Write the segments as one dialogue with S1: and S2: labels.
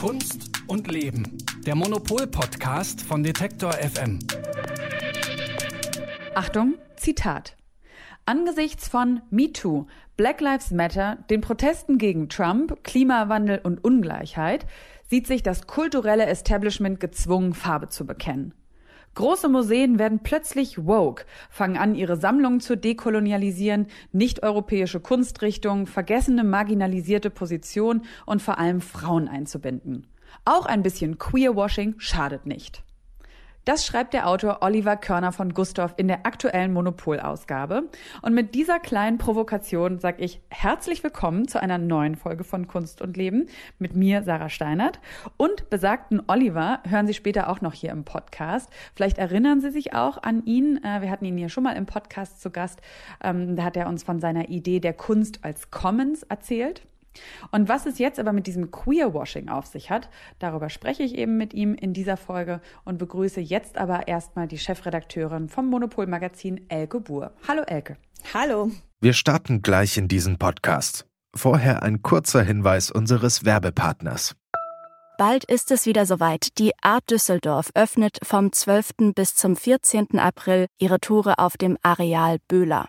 S1: Kunst und Leben. Der Monopol-Podcast von Detektor FM.
S2: Achtung, Zitat. Angesichts von MeToo, Black Lives Matter, den Protesten gegen Trump, Klimawandel und Ungleichheit sieht sich das kulturelle Establishment gezwungen, Farbe zu bekennen. Große Museen werden plötzlich woke, fangen an, ihre Sammlungen zu dekolonialisieren, nicht-europäische Kunstrichtungen, vergessene marginalisierte Positionen und vor allem Frauen einzubinden. Auch ein bisschen Queerwashing schadet nicht. Das schreibt der Autor Oliver Körner von Gustav in der aktuellen Monopol-Ausgabe. Und mit dieser kleinen Provokation sage ich herzlich willkommen zu einer neuen Folge von Kunst und Leben mit mir, Sarah Steinert. Und besagten Oliver hören Sie später auch noch hier im Podcast. Vielleicht erinnern Sie sich auch an ihn. Äh, wir hatten ihn hier schon mal im Podcast zu Gast. Ähm, da hat er uns von seiner Idee der Kunst als Commons erzählt. Und was es jetzt aber mit diesem Queerwashing auf sich hat, darüber spreche ich eben mit ihm in dieser Folge und begrüße jetzt aber erstmal die Chefredakteurin vom Monopol Magazin Elke Buhr. Hallo Elke.
S3: Hallo.
S4: Wir starten gleich in diesen Podcast. Vorher ein kurzer Hinweis unseres Werbepartners.
S5: Bald ist es wieder soweit. Die Art Düsseldorf öffnet vom 12. bis zum 14. April ihre Tore auf dem Areal Böhler.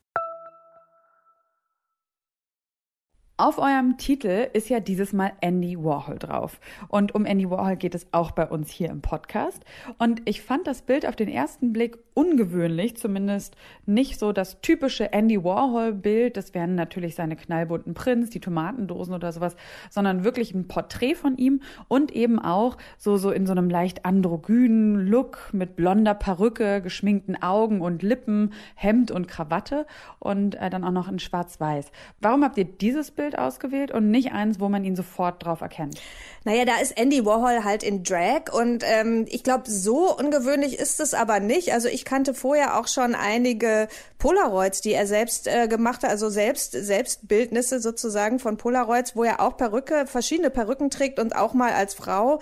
S2: Auf eurem Titel ist ja dieses Mal Andy Warhol drauf. Und um Andy Warhol geht es auch bei uns hier im Podcast. Und ich fand das Bild auf den ersten Blick ungewöhnlich, zumindest nicht so das typische Andy Warhol-Bild. Das wären natürlich seine knallbunten Prints, die Tomatendosen oder sowas, sondern wirklich ein Porträt von ihm und eben auch so, so in so einem leicht androgynen Look mit blonder Perücke, geschminkten Augen und Lippen, Hemd und Krawatte und äh, dann auch noch in schwarz-weiß. Warum habt ihr dieses Bild Bild ausgewählt und nicht eins, wo man ihn sofort drauf erkennt.
S3: Naja, da ist Andy Warhol halt in Drag und ähm, ich glaube, so ungewöhnlich ist es aber nicht. Also ich kannte vorher auch schon einige Polaroids, die er selbst äh, gemacht hat, also selbst Selbstbildnisse sozusagen von Polaroids, wo er auch Perücke, verschiedene Perücken trägt und auch mal als Frau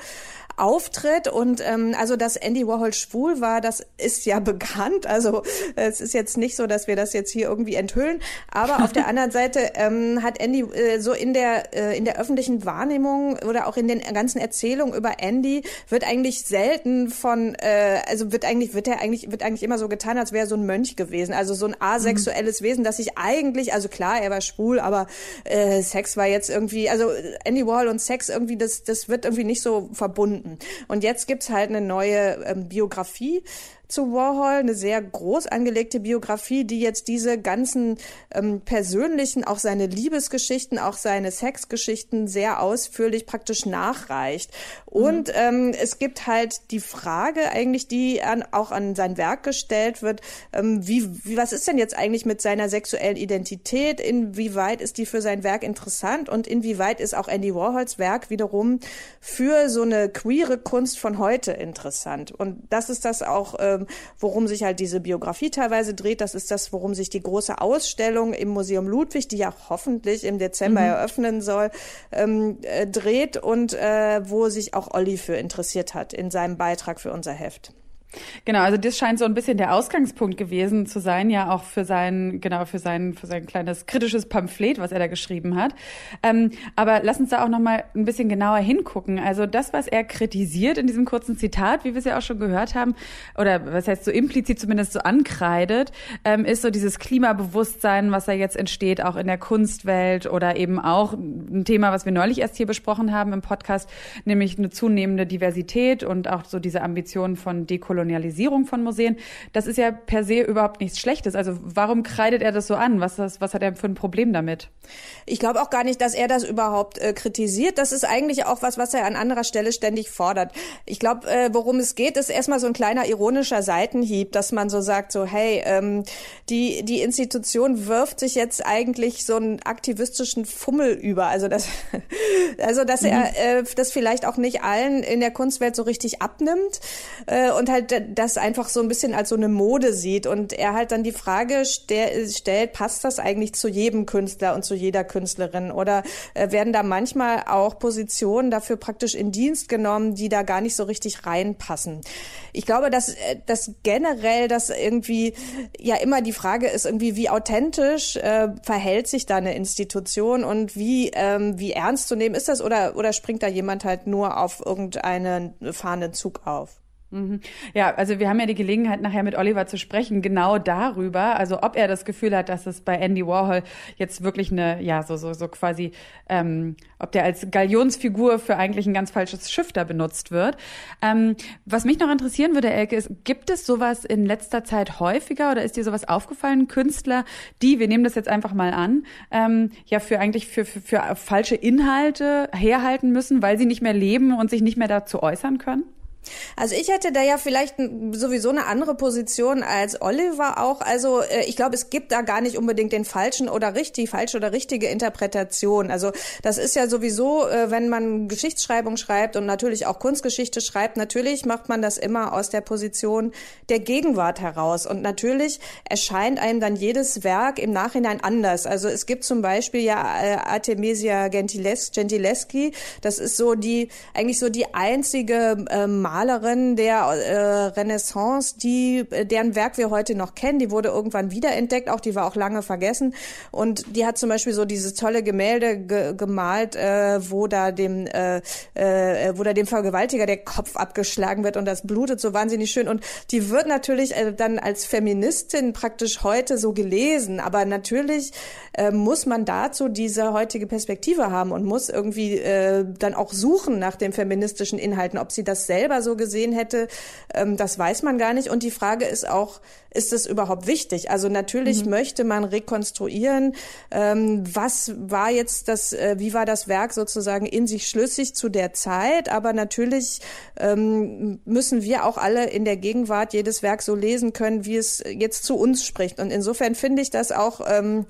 S3: auftritt. Und ähm, also, dass Andy Warhol schwul war, das ist ja bekannt. Also es ist jetzt nicht so, dass wir das jetzt hier irgendwie enthüllen. Aber auf der anderen Seite ähm, hat Andy äh, so in der äh, in der öffentlichen Wahrnehmung oder auch in den ganzen Erzählungen über Andy wird eigentlich selten von äh, also wird eigentlich wird er eigentlich wird eigentlich immer so getan, als wäre er so ein Mönch gewesen. Also so ein asexuelles mhm. Wesen, das sich eigentlich also klar, er war schwul, aber äh, Sex war jetzt irgendwie also Andy Warhol und Sex irgendwie das das wird irgendwie nicht so verbunden. Und jetzt gibt's halt eine neue ähm, Biografie zu Warhol, eine sehr groß angelegte Biografie, die jetzt diese ganzen ähm, persönlichen, auch seine Liebesgeschichten, auch seine Sexgeschichten sehr ausführlich praktisch nachreicht. Und mhm. ähm, es gibt halt die Frage eigentlich, die an, auch an sein Werk gestellt wird, ähm, wie, wie, was ist denn jetzt eigentlich mit seiner sexuellen Identität? Inwieweit ist die für sein Werk interessant und inwieweit ist auch Andy Warhols Werk wiederum für so eine queere Kunst von heute interessant? Und das ist das auch, äh, worum sich halt diese Biografie teilweise dreht. Das ist das, worum sich die große Ausstellung im Museum Ludwig, die ja hoffentlich im Dezember mhm. eröffnen soll, ähm, äh, dreht und äh, wo sich auch Olli für interessiert hat in seinem Beitrag für unser Heft.
S2: Genau, also das scheint so ein bisschen der Ausgangspunkt gewesen zu sein, ja auch für sein, genau, für sein, für sein kleines kritisches Pamphlet, was er da geschrieben hat. Ähm, aber lass uns da auch nochmal ein bisschen genauer hingucken. Also das, was er kritisiert in diesem kurzen Zitat, wie wir es ja auch schon gehört haben, oder was heißt so implizit zumindest so ankreidet, ähm, ist so dieses Klimabewusstsein, was da jetzt entsteht, auch in der Kunstwelt oder eben auch ein Thema, was wir neulich erst hier besprochen haben im Podcast, nämlich eine zunehmende Diversität und auch so diese Ambitionen von Dekolonisierung Kolonialisierung von Museen. Das ist ja per se überhaupt nichts Schlechtes. Also warum kreidet er das so an? Was, was, was hat er für ein Problem damit?
S3: Ich glaube auch gar nicht, dass er das überhaupt äh, kritisiert. Das ist eigentlich auch was, was er an anderer Stelle ständig fordert. Ich glaube, äh, worum es geht, ist erstmal so ein kleiner ironischer Seitenhieb, dass man so sagt, so hey, ähm, die, die Institution wirft sich jetzt eigentlich so einen aktivistischen Fummel über. Also das, also dass mhm. er äh, das vielleicht auch nicht allen in der Kunstwelt so richtig abnimmt äh, und halt das einfach so ein bisschen als so eine Mode sieht und er halt dann die Frage stell, stellt, passt das eigentlich zu jedem Künstler und zu jeder Künstlerin oder äh, werden da manchmal auch Positionen dafür praktisch in Dienst genommen, die da gar nicht so richtig reinpassen. Ich glaube, dass, äh, dass generell das irgendwie ja immer die Frage ist, irgendwie wie authentisch äh, verhält sich da eine Institution und wie, ähm, wie ernst zu nehmen ist das oder, oder springt da jemand halt nur auf irgendeinen fahrenden Zug auf?
S2: Mhm. Ja, also wir haben ja die Gelegenheit, nachher mit Oliver zu sprechen, genau darüber, also ob er das Gefühl hat, dass es bei Andy Warhol jetzt wirklich eine, ja, so, so, so quasi, ähm, ob der als Galionsfigur für eigentlich ein ganz falsches Schiff da benutzt wird. Ähm, was mich noch interessieren würde, Elke, ist, gibt es sowas in letzter Zeit häufiger oder ist dir sowas aufgefallen, Künstler, die, wir nehmen das jetzt einfach mal an, ähm, ja, für eigentlich für, für, für falsche Inhalte herhalten müssen, weil sie nicht mehr leben und sich nicht mehr dazu äußern können?
S3: Also ich hätte da ja vielleicht sowieso eine andere Position als Oliver auch. Also äh, ich glaube, es gibt da gar nicht unbedingt den falschen oder richtig, falsche oder richtige Interpretation. Also das ist ja sowieso, äh, wenn man Geschichtsschreibung schreibt und natürlich auch Kunstgeschichte schreibt, natürlich macht man das immer aus der Position der Gegenwart heraus. Und natürlich erscheint einem dann jedes Werk im Nachhinein anders. Also es gibt zum Beispiel ja äh, Artemisia Gentileschi, das ist so die, eigentlich so die einzige ähm, Malerin der äh, Renaissance, die äh, deren Werk wir heute noch kennen. Die wurde irgendwann wiederentdeckt, auch die war auch lange vergessen. Und die hat zum Beispiel so dieses tolle Gemälde ge gemalt, äh, wo da dem äh, äh, wo da dem Vergewaltiger der Kopf abgeschlagen wird und das blutet so wahnsinnig schön. Und die wird natürlich äh, dann als Feministin praktisch heute so gelesen. Aber natürlich äh, muss man dazu diese heutige Perspektive haben und muss irgendwie äh, dann auch suchen nach den feministischen Inhalten, ob sie das selber so gesehen hätte, ähm, das weiß man gar nicht. Und die Frage ist auch, ist es überhaupt wichtig? Also natürlich mhm. möchte man rekonstruieren, ähm, was war jetzt das, äh, wie war das Werk sozusagen in sich schlüssig zu der Zeit, aber natürlich ähm, müssen wir auch alle in der Gegenwart jedes Werk so lesen können, wie es jetzt zu uns spricht. Und insofern finde ich das auch ähm,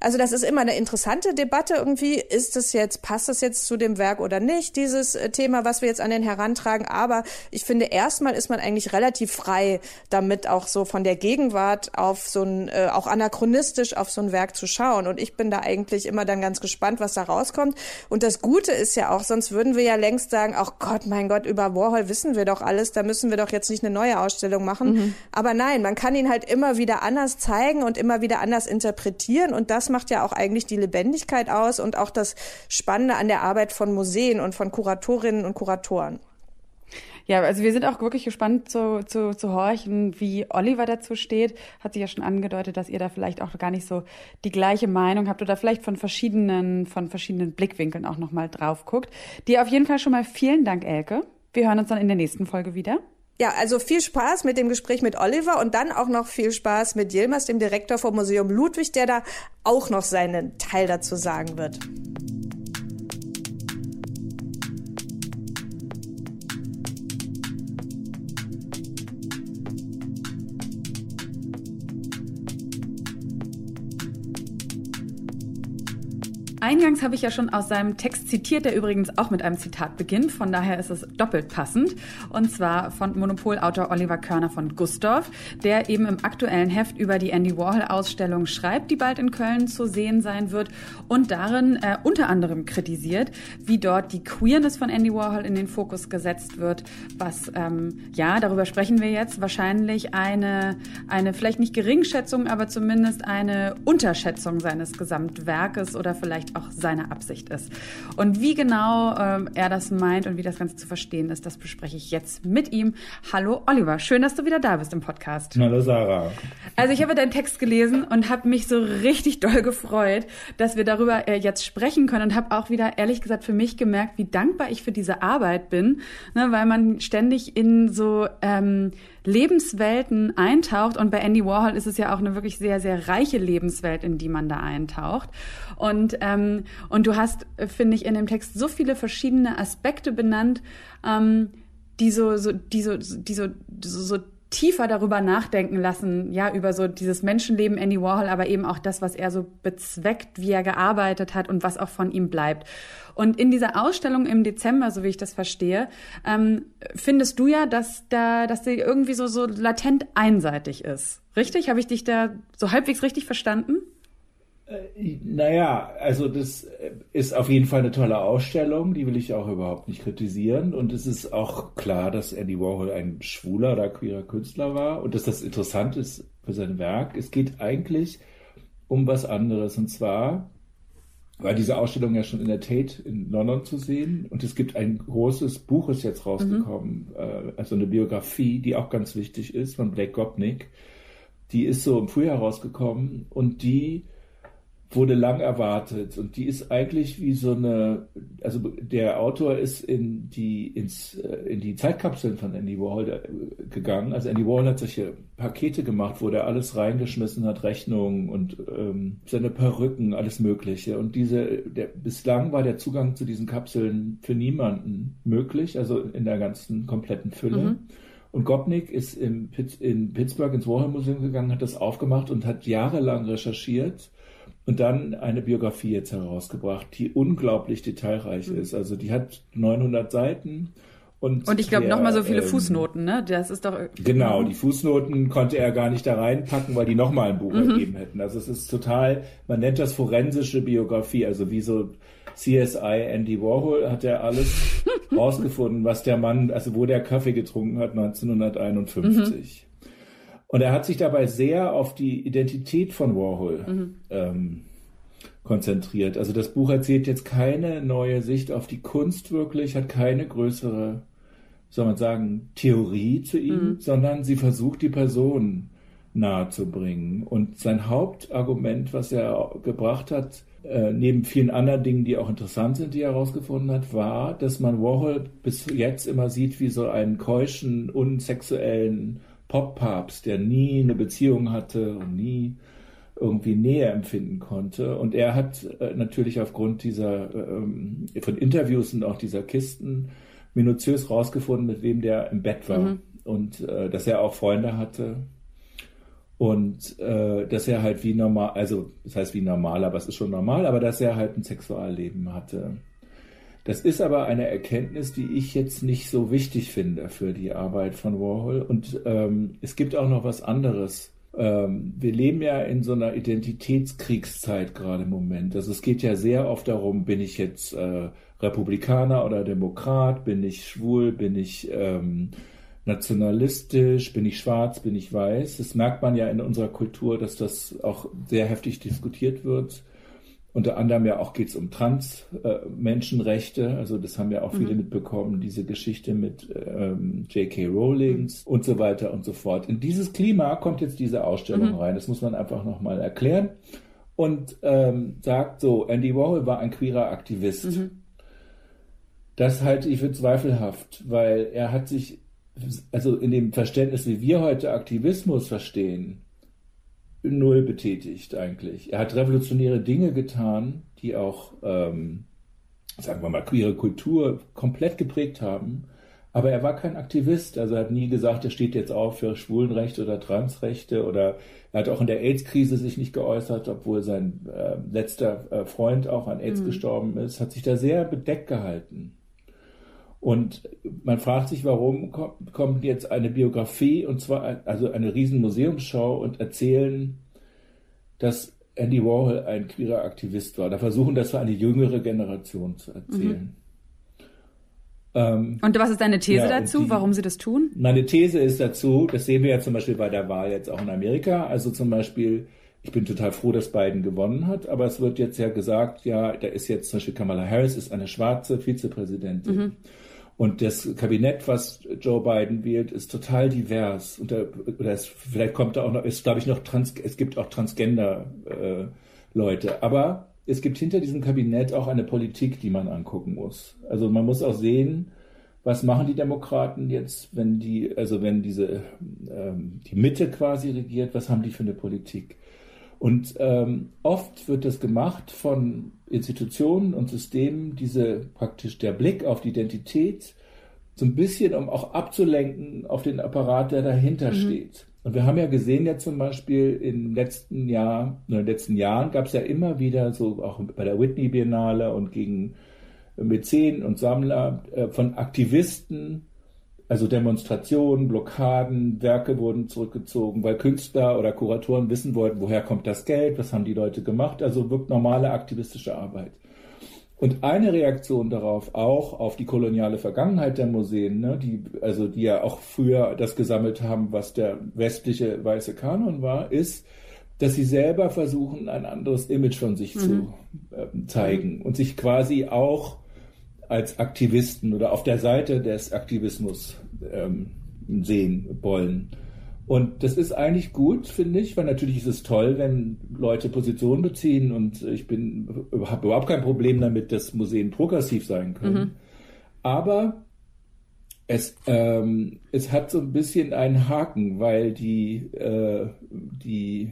S3: also das ist immer eine interessante Debatte irgendwie. Ist es jetzt, passt es jetzt zu dem Werk oder nicht, dieses äh, Thema, was wir jetzt an den herantragen? Aber ich finde, erstmal ist man eigentlich relativ frei, damit auch so von der Gegenwart auf so ein, äh, auch anachronistisch auf so ein Werk zu schauen. Und ich bin da eigentlich immer dann ganz gespannt, was da rauskommt. Und das Gute ist ja auch, sonst würden wir ja längst sagen, ach Gott, mein Gott, über Warhol wissen wir doch alles, da müssen wir doch jetzt nicht eine neue Ausstellung machen. Mhm. Aber nein, man kann ihn halt immer wieder anders zeigen und immer wieder anders interpretieren. Und das macht ja auch eigentlich die Lebendigkeit aus und auch das Spannende an der Arbeit von Museen und von Kuratorinnen und Kuratoren.
S2: Ja, also wir sind auch wirklich gespannt zu, zu, zu horchen, wie Oliver dazu steht. Hat sich ja schon angedeutet, dass ihr da vielleicht auch gar nicht so die gleiche Meinung habt oder vielleicht von verschiedenen, von verschiedenen Blickwinkeln auch nochmal drauf guckt. Dir auf jeden Fall schon mal vielen Dank, Elke. Wir hören uns dann in der nächsten Folge wieder.
S3: Ja, also viel Spaß mit dem Gespräch mit Oliver und dann auch noch viel Spaß mit Yilmaz, dem Direktor vom Museum Ludwig, der da auch noch seinen Teil dazu sagen wird.
S2: Eingangs habe ich ja schon aus seinem Text zitiert, der übrigens auch mit einem Zitat beginnt. Von daher ist es doppelt passend. Und zwar von Monopolautor Oliver Körner von Gustorf, der eben im aktuellen Heft über die Andy Warhol-Ausstellung schreibt, die bald in Köln zu sehen sein wird. Und darin äh, unter anderem kritisiert, wie dort die Queerness von Andy Warhol in den Fokus gesetzt wird. Was, ähm, ja, darüber sprechen wir jetzt, wahrscheinlich eine, eine vielleicht nicht Geringschätzung, aber zumindest eine Unterschätzung seines Gesamtwerkes oder vielleicht vielleicht auch seine Absicht ist. Und wie genau ähm, er das meint und wie das Ganze zu verstehen ist, das bespreche ich jetzt mit ihm. Hallo Oliver, schön, dass du wieder da bist im Podcast.
S6: Hallo Sarah.
S2: Also ich habe deinen Text gelesen und habe mich so richtig doll gefreut, dass wir darüber äh, jetzt sprechen können und habe auch wieder ehrlich gesagt für mich gemerkt, wie dankbar ich für diese Arbeit bin, ne, weil man ständig in so ähm, Lebenswelten eintaucht. Und bei Andy Warhol ist es ja auch eine wirklich sehr, sehr reiche Lebenswelt, in die man da eintaucht. Und, ähm, und du hast, finde ich, in dem Text so viele verschiedene Aspekte benannt, ähm, die so, so, die so, die so, so, so tiefer darüber nachdenken lassen, ja, über so dieses Menschenleben Andy Warhol, aber eben auch das, was er so bezweckt, wie er gearbeitet hat und was auch von ihm bleibt. Und in dieser Ausstellung im Dezember, so wie ich das verstehe, ähm, findest du ja, dass da, dass sie irgendwie so, so latent einseitig ist. Richtig? Habe ich dich da so halbwegs richtig verstanden?
S6: Äh, naja, also das ist auf jeden Fall eine tolle Ausstellung, die will ich auch überhaupt nicht kritisieren. Und es ist auch klar, dass Andy Warhol ein schwuler oder queerer Künstler war und dass das interessant ist für sein Werk. Es geht eigentlich um was anderes. Und zwar war diese Ausstellung ja schon in der Tate in London zu sehen. Und es gibt ein großes Buch, ist jetzt rausgekommen, mhm. also eine Biografie, die auch ganz wichtig ist, von Blake Gopnik. Die ist so im Frühjahr rausgekommen und die wurde lang erwartet und die ist eigentlich wie so eine, also der Autor ist in die ins äh, in die Zeitkapseln von Andy Warhol äh, gegangen. Also Andy Warhol hat solche Pakete gemacht, wo der alles reingeschmissen hat, Rechnungen und ähm, seine Perücken, alles Mögliche. Und diese, der bislang war der Zugang zu diesen Kapseln für niemanden möglich, also in der ganzen kompletten Fülle. Mhm. Und Gopnik ist im, in Pittsburgh ins Warhol Museum gegangen, hat das aufgemacht und hat jahrelang recherchiert und dann eine Biografie jetzt herausgebracht, die unglaublich detailreich mhm. ist. Also die hat 900 Seiten. Und,
S2: und ich glaube noch mal so viele ähm, Fußnoten, ne? Das ist doch
S6: genau. Die Fußnoten konnte er gar nicht da reinpacken, weil die noch mal ein Buch mhm. ergeben hätten. Also es ist total, man nennt das forensische Biografie, also wie so CSI Andy Warhol hat er alles rausgefunden, was der Mann, also wo der Kaffee getrunken hat 1951. Mhm. Und er hat sich dabei sehr auf die Identität von Warhol mhm. ähm, konzentriert. Also das Buch erzählt jetzt keine neue Sicht auf die Kunst wirklich, hat keine größere, soll man sagen, Theorie zu ihm, mhm. sondern sie versucht die Person nahe zu bringen. Und sein Hauptargument, was er gebracht hat, äh, neben vielen anderen Dingen, die auch interessant sind, die er herausgefunden hat, war, dass man Warhol bis jetzt immer sieht wie so einen keuschen, unsexuellen Pop-Papst, der nie eine Beziehung hatte und nie irgendwie Nähe empfinden konnte. Und er hat äh, natürlich aufgrund dieser ähm, von Interviews und auch dieser Kisten minutiös rausgefunden, mit wem der im Bett war mhm. und äh, dass er auch Freunde hatte und äh, dass er halt wie normal, also das heißt wie normal, aber es ist schon normal, aber dass er halt ein Sexualleben hatte. Das ist aber eine Erkenntnis, die ich jetzt nicht so wichtig finde für die Arbeit von Warhol. Und ähm, es gibt auch noch was anderes. Ähm, wir leben ja in so einer Identitätskriegszeit gerade im Moment. Also es geht ja sehr oft darum, bin ich jetzt äh, Republikaner oder Demokrat, bin ich schwul, bin ich ähm, nationalistisch, bin ich schwarz, bin ich weiß. Das merkt man ja in unserer Kultur, dass das auch sehr heftig diskutiert wird. Unter anderem ja auch geht es um Trans-Menschenrechte. Äh, also das haben ja auch viele mhm. mitbekommen, diese Geschichte mit ähm, J.K. Rowlings mhm. und so weiter und so fort. In dieses Klima kommt jetzt diese Ausstellung mhm. rein. Das muss man einfach nochmal erklären. Und ähm, sagt so, Andy Warhol war ein queerer Aktivist. Mhm. Das halte ich für zweifelhaft, weil er hat sich, also in dem Verständnis, wie wir heute Aktivismus verstehen, null betätigt eigentlich. Er hat revolutionäre Dinge getan, die auch, ähm, sagen wir mal, queere Kultur komplett geprägt haben. Aber er war kein Aktivist, also er hat nie gesagt, er steht jetzt auf für Schwulenrechte oder Transrechte oder er hat auch in der AIDS-Krise sich nicht geäußert, obwohl sein äh, letzter äh, Freund auch an AIDS mhm. gestorben ist, hat sich da sehr bedeckt gehalten. Und man fragt sich, warum kommt jetzt eine Biografie und zwar also eine riesen Museumsschau und erzählen, dass Andy Warhol ein queerer Aktivist war. Da versuchen das für eine jüngere Generation zu erzählen. Mhm.
S2: Ähm, und was ist deine These ja, dazu, die, warum sie das tun?
S6: Meine These ist dazu, das sehen wir ja zum Beispiel bei der Wahl jetzt auch in Amerika. Also zum Beispiel Ich bin total froh, dass Biden gewonnen hat, aber es wird jetzt ja gesagt, ja, da ist jetzt zum Beispiel Kamala Harris, ist eine schwarze Vizepräsidentin. Mhm. Und das Kabinett, was Joe Biden wählt, ist total divers. Und da, oder es, vielleicht kommt da auch noch, ist glaube ich noch trans, es gibt auch Transgender-Leute. Äh, aber es gibt hinter diesem Kabinett auch eine Politik, die man angucken muss. Also man muss auch sehen, was machen die Demokraten jetzt, wenn die, also wenn diese ähm, die Mitte quasi regiert, was haben die für eine Politik? Und ähm, oft wird das gemacht von Institutionen und Systemen, diese praktisch der Blick auf die Identität, so ein bisschen, um auch abzulenken auf den Apparat, der dahinter mhm. steht. Und wir haben ja gesehen, ja zum Beispiel im letzten Jahr, in den letzten Jahren gab es ja immer wieder so auch bei der Whitney Biennale und gegen Mäzen und Sammler äh, von Aktivisten, also Demonstrationen, Blockaden, Werke wurden zurückgezogen, weil Künstler oder Kuratoren wissen wollten, woher kommt das Geld, was haben die Leute gemacht, also wirkt normale aktivistische Arbeit. Und eine Reaktion darauf, auch auf die koloniale Vergangenheit der Museen, ne, die, also die ja auch früher das gesammelt haben, was der westliche weiße Kanon war, ist, dass sie selber versuchen, ein anderes Image von sich mhm. zu äh, zeigen und sich quasi auch als Aktivisten oder auf der Seite des Aktivismus ähm, sehen wollen. Und das ist eigentlich gut, finde ich, weil natürlich ist es toll, wenn Leute Positionen beziehen und ich bin habe überhaupt kein Problem damit, dass Museen progressiv sein können. Mhm. Aber es, ähm, es hat so ein bisschen einen Haken, weil die, äh, die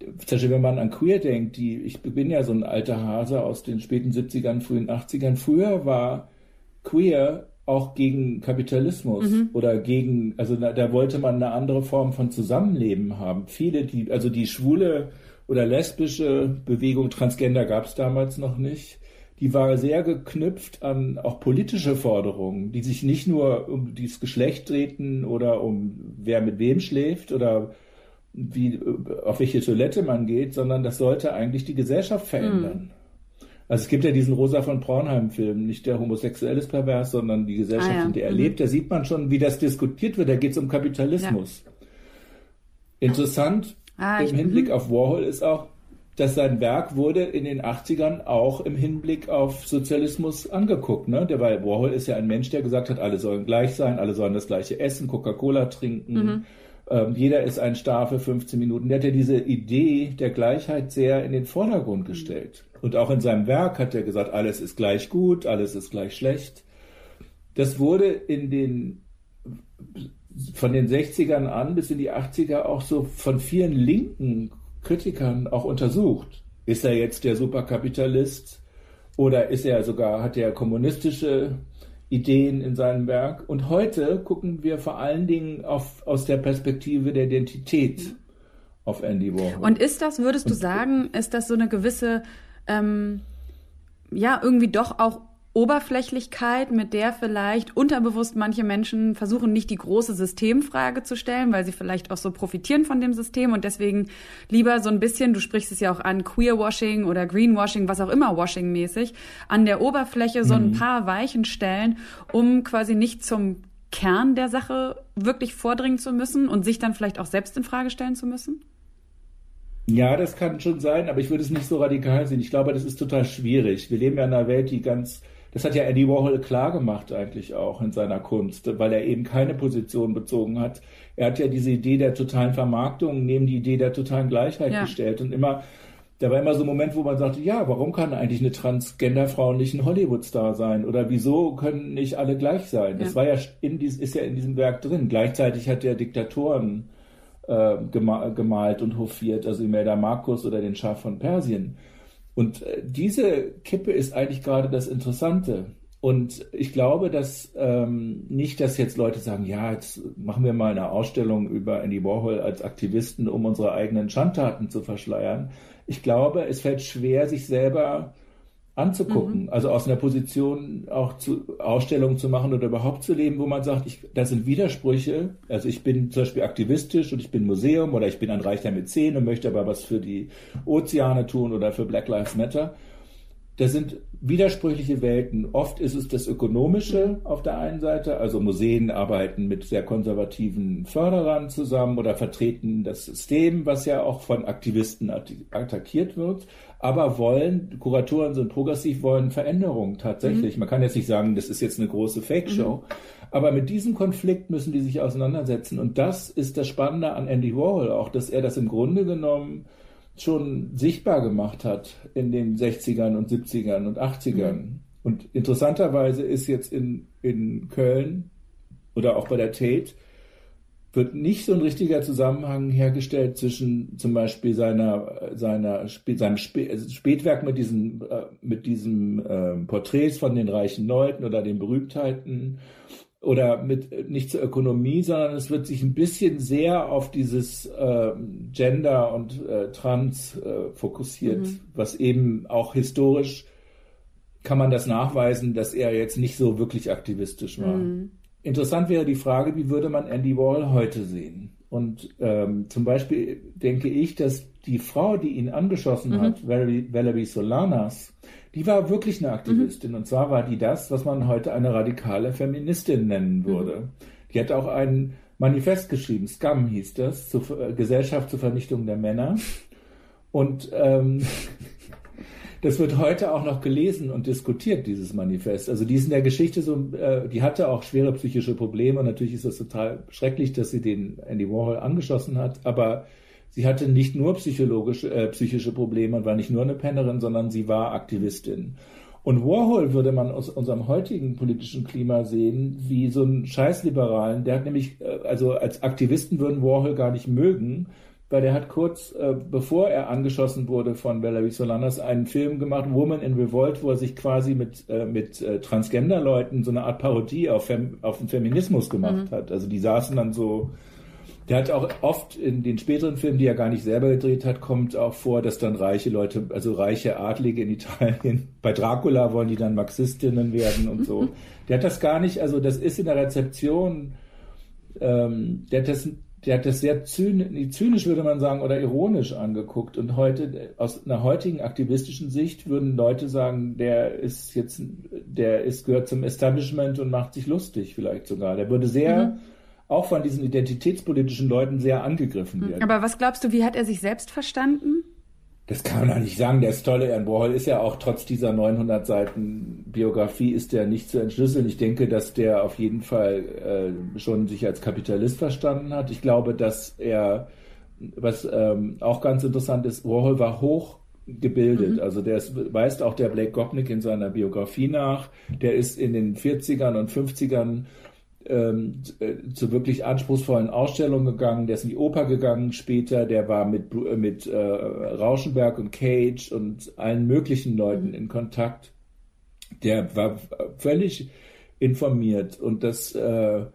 S6: zum Beispiel, wenn man an Queer denkt, die, ich bin ja so ein alter Hase aus den späten 70ern, frühen 80ern. Früher war Queer auch gegen Kapitalismus mhm. oder gegen, also da, da, wollte man eine andere Form von Zusammenleben haben. Viele, die, also die schwule oder lesbische Bewegung Transgender gab es damals noch nicht. Die war sehr geknüpft an auch politische Forderungen, die sich nicht nur um dieses Geschlecht drehten oder um wer mit wem schläft oder wie, auf welche Toilette man geht, sondern das sollte eigentlich die Gesellschaft verändern. Mhm. Also es gibt ja diesen Rosa von Braunheim-Film, nicht der homosexuell ist pervers, sondern die Gesellschaft, ah, ja. in der er mhm. lebt. Da sieht man schon, wie das diskutiert wird. Da geht es um Kapitalismus. Ja. Interessant ah, im Hinblick mhm. auf Warhol ist auch, dass sein Werk wurde in den 80ern auch im Hinblick auf Sozialismus angeguckt. Ne? Der, weil Warhol ist ja ein Mensch, der gesagt hat, alle sollen gleich sein, alle sollen das gleiche essen, Coca-Cola trinken. Mhm ähm, jeder ist ein Star für 15 Minuten. Der hat ja diese Idee der Gleichheit sehr in den Vordergrund mhm. gestellt. Und auch in seinem Werk hat er gesagt, alles ist gleich gut, alles ist gleich schlecht. Das wurde in den, von den 60ern an bis in die 80er auch so von vielen linken Kritikern auch untersucht. Ist er jetzt der Superkapitalist? Oder ist er sogar, hat er kommunistische Ideen in seinem Werk. Und heute gucken wir vor allen Dingen auf, aus der Perspektive der Identität auf Andy Warhol.
S2: Und ist das, würdest du sagen, ist das so eine gewisse, ähm, ja, irgendwie doch auch Oberflächlichkeit, mit der vielleicht unterbewusst manche Menschen versuchen, nicht die große Systemfrage zu stellen, weil sie vielleicht auch so profitieren von dem System und deswegen lieber so ein bisschen, du sprichst es ja auch an, Queerwashing oder Greenwashing, was auch immer Washing-mäßig, an der Oberfläche so ein mhm. paar Weichen stellen, um quasi nicht zum Kern der Sache wirklich vordringen zu müssen und sich dann vielleicht auch selbst in Frage stellen zu müssen?
S6: Ja, das kann schon sein, aber ich würde es nicht so radikal sehen. Ich glaube, das ist total schwierig. Wir leben ja in einer Welt, die ganz das hat ja Andy Warhol klar gemacht eigentlich auch in seiner Kunst, weil er eben keine Position bezogen hat. Er hat ja diese Idee der totalen Vermarktung neben die Idee der totalen Gleichheit ja. gestellt und immer da war immer so ein Moment, wo man sagte, ja, warum kann eigentlich eine Transgenderfrau nicht ein Hollywood-Star sein? Oder wieso können nicht alle gleich sein? Ja. Das war ja in dies, ist ja in diesem Werk drin. Gleichzeitig hat er Diktatoren äh, gemalt und hofiert, also Imelda Marcus oder den Schah von Persien. Und äh, diese Kippe ist eigentlich gerade das Interessante. Und ich glaube, dass ähm, nicht, dass jetzt Leute sagen, ja, jetzt machen wir mal eine Ausstellung über Andy Warhol als Aktivisten, um unsere eigenen Schandtaten zu verschleiern. Ich glaube, es fällt schwer, sich selber anzugucken. Mhm. Also aus einer Position auch zu Ausstellungen zu machen oder überhaupt zu leben, wo man sagt, ich, das sind Widersprüche. Also ich bin zum Beispiel aktivistisch und ich bin Museum oder ich bin ein reicher Mäzen und möchte aber was für die Ozeane tun oder für Black Lives Matter. das sind widersprüchliche Welten. Oft ist es das Ökonomische auf der einen Seite, also Museen arbeiten mit sehr konservativen Förderern zusammen oder vertreten das System, was ja auch von Aktivisten attackiert wird, aber wollen, Kuratoren sind progressiv, wollen Veränderungen tatsächlich. Mhm. Man kann jetzt nicht sagen, das ist jetzt eine große Fake-Show, mhm. aber mit diesem Konflikt müssen die sich auseinandersetzen und das ist das Spannende an Andy Warhol auch, dass er das im Grunde genommen schon sichtbar gemacht hat in den 60ern und 70ern und 80ern. Mhm. Und interessanterweise ist jetzt in, in Köln oder auch bei der Tate wird nicht so ein richtiger Zusammenhang hergestellt zwischen zum Beispiel seiner, seiner seinem Spätwerk mit diesen, äh, mit diesem äh, Porträts von den reichen Leuten oder den Berühmtheiten oder mit nicht zur Ökonomie, sondern es wird sich ein bisschen sehr auf dieses äh, Gender und äh, Trans äh, fokussiert, mhm. was eben auch historisch kann man das nachweisen, dass er jetzt nicht so wirklich aktivistisch war. Mhm. Interessant wäre die Frage, wie würde man Andy Wall heute sehen? Und ähm, zum Beispiel denke ich, dass die Frau, die ihn angeschossen mhm. hat, Valerie, Valerie Solanas, die war wirklich eine Aktivistin. Mhm. Und zwar war die das, was man heute eine radikale Feministin nennen würde. Mhm. Die hat auch ein Manifest geschrieben, Scum hieß das, zur äh, Gesellschaft zur Vernichtung der Männer. Und ähm, das wird heute auch noch gelesen und diskutiert, dieses Manifest. Also die ist in der Geschichte so, äh, die hatte auch schwere psychische Probleme. Natürlich ist das total schrecklich, dass sie den Andy Warhol angeschossen hat. Aber sie hatte nicht nur psychologische, äh, psychische Probleme und war nicht nur eine Pennerin, sondern sie war Aktivistin. Und Warhol würde man aus unserem heutigen politischen Klima sehen, wie so einen Scheißliberalen. Der hat nämlich, äh, also als Aktivisten würden Warhol gar nicht mögen, weil der hat kurz, äh, bevor er angeschossen wurde von Valerie Solanas, einen Film gemacht, Woman in Revolt, wo er sich quasi mit, äh, mit äh, Transgender-Leuten so eine Art Parodie auf, Fem auf den Feminismus gemacht mhm. hat. Also die saßen dann so der hat auch oft in den späteren Filmen, die er gar nicht selber gedreht hat, kommt auch vor, dass dann reiche Leute, also reiche Adlige in Italien, bei Dracula wollen die dann Marxistinnen werden und so. Der hat das gar nicht, also das ist in der Rezeption, ähm, der hat das, der hat das sehr zynisch, zynisch würde man sagen, oder ironisch angeguckt. Und heute, aus einer heutigen aktivistischen Sicht würden Leute sagen, der ist jetzt, der ist, gehört zum Establishment und macht sich lustig vielleicht sogar. Der würde sehr, mhm auch von diesen identitätspolitischen Leuten sehr angegriffen hm, werden.
S2: Aber was glaubst du, wie hat er sich selbst verstanden?
S6: Das kann man doch nicht sagen. Der ist tolle. Ern Warhol ist ja auch trotz dieser 900 Seiten Biografie ist der nicht zu entschlüsseln. Ich denke, dass der auf jeden Fall äh, schon sich als Kapitalist verstanden hat. Ich glaube, dass er, was ähm, auch ganz interessant ist, Warhol war hoch gebildet. Mhm. Also der ist, weist auch der Blake Gopnik in seiner Biografie nach. Der ist in den 40ern und 50ern ähm, äh, zu wirklich anspruchsvollen Ausstellungen gegangen. Der ist in die Oper gegangen später. Der war mit, äh, mit äh, Rauschenberg und Cage und allen möglichen Leuten mhm. in Kontakt. Der war völlig informiert. Und das äh,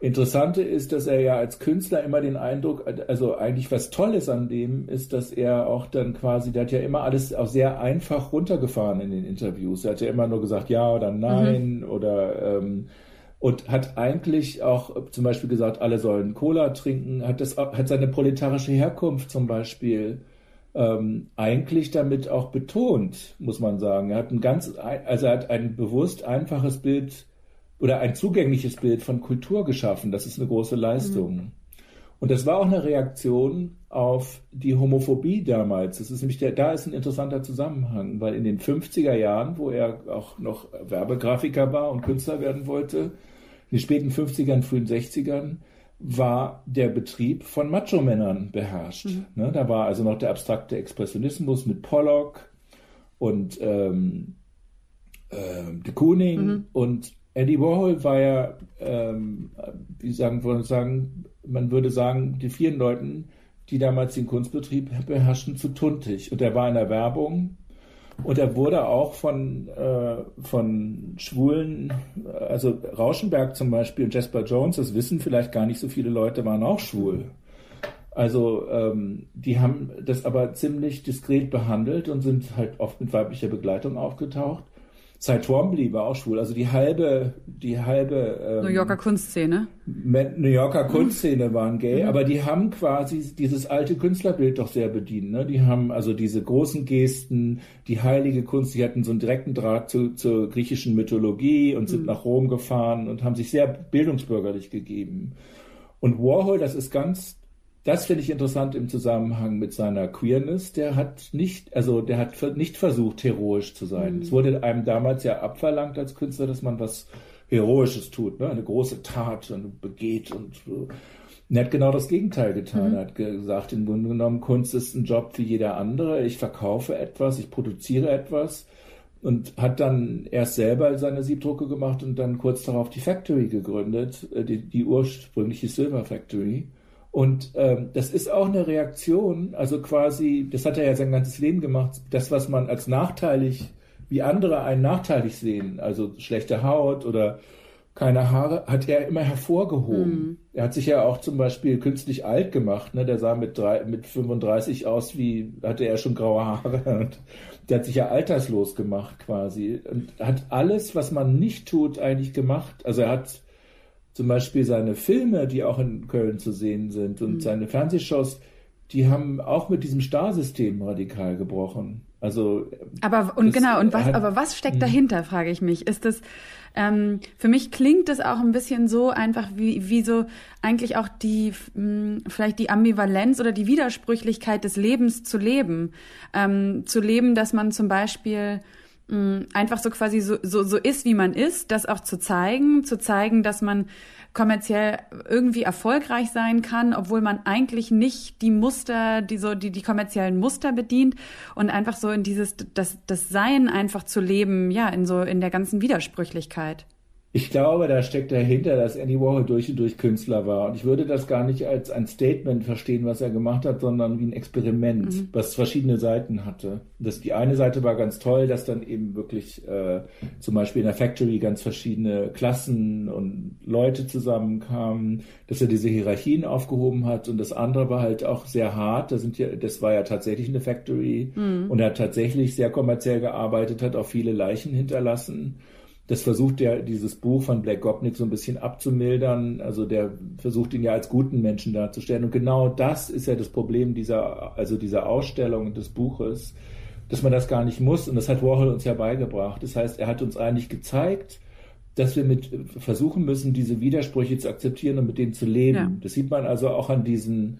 S6: Interessante ist, dass er ja als Künstler immer den Eindruck, also eigentlich was Tolles an dem ist, dass er auch dann quasi, der hat ja immer alles auch sehr einfach runtergefahren in den Interviews. Er hat ja immer nur gesagt ja oder nein mhm. oder ähm, und hat eigentlich auch zum Beispiel gesagt, alle sollen Cola trinken, hat, das, hat seine proletarische Herkunft zum Beispiel ähm, eigentlich damit auch betont, muss man sagen. Er hat ein ganz, also er hat ein bewusst einfaches Bild oder ein zugängliches Bild von Kultur geschaffen. Das ist eine große Leistung. Und das war auch eine Reaktion auf die Homophobie damals. Das ist nämlich der, da ist ein interessanter Zusammenhang, weil in den 50er Jahren, wo er auch noch Werbegrafiker war und Künstler werden wollte, in den späten 50ern, frühen 60ern, war der Betrieb von Macho-Männern beherrscht. Mhm. Ne, da war also noch der abstrakte Expressionismus mit Pollock und ähm, äh, de Kooning mhm. und Eddie Warhol war ja, ähm, wie sagen wir sagen, man würde sagen, die vielen Leuten, die damals den Kunstbetrieb beherrschten, zu tuntig. Und er war in der Werbung und er wurde auch von, äh, von Schwulen, also Rauschenberg zum Beispiel und Jasper Jones, das wissen vielleicht gar nicht so viele Leute, waren auch schwul. Also ähm, die haben das aber ziemlich diskret behandelt und sind halt oft mit weiblicher Begleitung aufgetaucht. Cy Twombly war auch schwul. Also die halbe, die halbe
S2: ähm, New Yorker Kunstszene.
S6: New Yorker Kunstszene waren gay, mhm. aber die haben quasi dieses alte Künstlerbild doch sehr bedient. Ne? Die haben also diese großen Gesten, die heilige Kunst, die hatten so einen direkten Draht zu, zur griechischen Mythologie und sind mhm. nach Rom gefahren und haben sich sehr bildungsbürgerlich gegeben. Und Warhol, das ist ganz das finde ich interessant im Zusammenhang mit seiner Queerness. Der hat nicht, also der hat nicht versucht, heroisch zu sein. Mhm. Es wurde einem damals ja abverlangt als Künstler, dass man was Heroisches tut, ne? eine große Tat und begeht und er hat genau das Gegenteil getan. Mhm. Er hat gesagt, im Grunde genommen, Kunst ist ein Job wie jeder andere. Ich verkaufe etwas, ich produziere etwas und hat dann erst selber seine Siebdrucke gemacht und dann kurz darauf die Factory gegründet, äh, die, die ursprüngliche Silver Factory. Und ähm, das ist auch eine Reaktion, also quasi, das hat er ja sein ganzes Leben gemacht, das, was man als nachteilig, wie andere einen nachteilig sehen, also schlechte Haut oder keine Haare, hat er immer hervorgehoben. Mhm. Er hat sich ja auch zum Beispiel künstlich alt gemacht, ne? der sah mit, drei, mit 35 aus, wie hatte er schon graue Haare. Und der hat sich ja alterslos gemacht quasi und hat alles, was man nicht tut, eigentlich gemacht. Also er hat zum Beispiel seine Filme, die auch in Köln zu sehen sind und mhm. seine Fernsehshows, die haben auch mit diesem Starsystem radikal gebrochen. Also
S2: aber und genau und was hat, aber was steckt mhm. dahinter, frage ich mich. Ist das ähm, für mich klingt das auch ein bisschen so einfach wie wie so eigentlich auch die mh, hm, vielleicht die Ambivalenz oder die Widersprüchlichkeit des Lebens zu leben, ähm, zu leben, dass man zum Beispiel Einfach so quasi so, so, so ist, wie man ist, das auch zu zeigen, zu zeigen, dass man kommerziell irgendwie erfolgreich sein kann, obwohl man eigentlich nicht die Muster, die so die die kommerziellen Muster bedient und einfach so in dieses das das Sein einfach zu leben, ja, in so in der ganzen Widersprüchlichkeit.
S6: Ich glaube, da steckt dahinter, dass Andy Warhol durch und durch Künstler war. Und ich würde das gar nicht als ein Statement verstehen, was er gemacht hat, sondern wie ein Experiment, mhm. was verschiedene Seiten hatte. Das, die eine Seite war ganz toll, dass dann eben wirklich äh, zum Beispiel in der Factory ganz verschiedene Klassen und Leute zusammenkamen, dass er diese Hierarchien aufgehoben hat. Und das andere war halt auch sehr hart. Das, sind ja, das war ja tatsächlich eine Factory. Mhm. Und er hat tatsächlich sehr kommerziell gearbeitet, hat auch viele Leichen hinterlassen. Das versucht ja dieses Buch von Black Gopnik so ein bisschen abzumildern. Also der versucht ihn ja als guten Menschen darzustellen. Und genau das ist ja das Problem dieser, also dieser Ausstellung des Buches, dass man das gar nicht muss. Und das hat Warhol uns ja beigebracht. Das heißt, er hat uns eigentlich gezeigt, dass wir mit versuchen müssen, diese Widersprüche zu akzeptieren und mit denen zu leben. Ja. Das sieht man also auch an diesen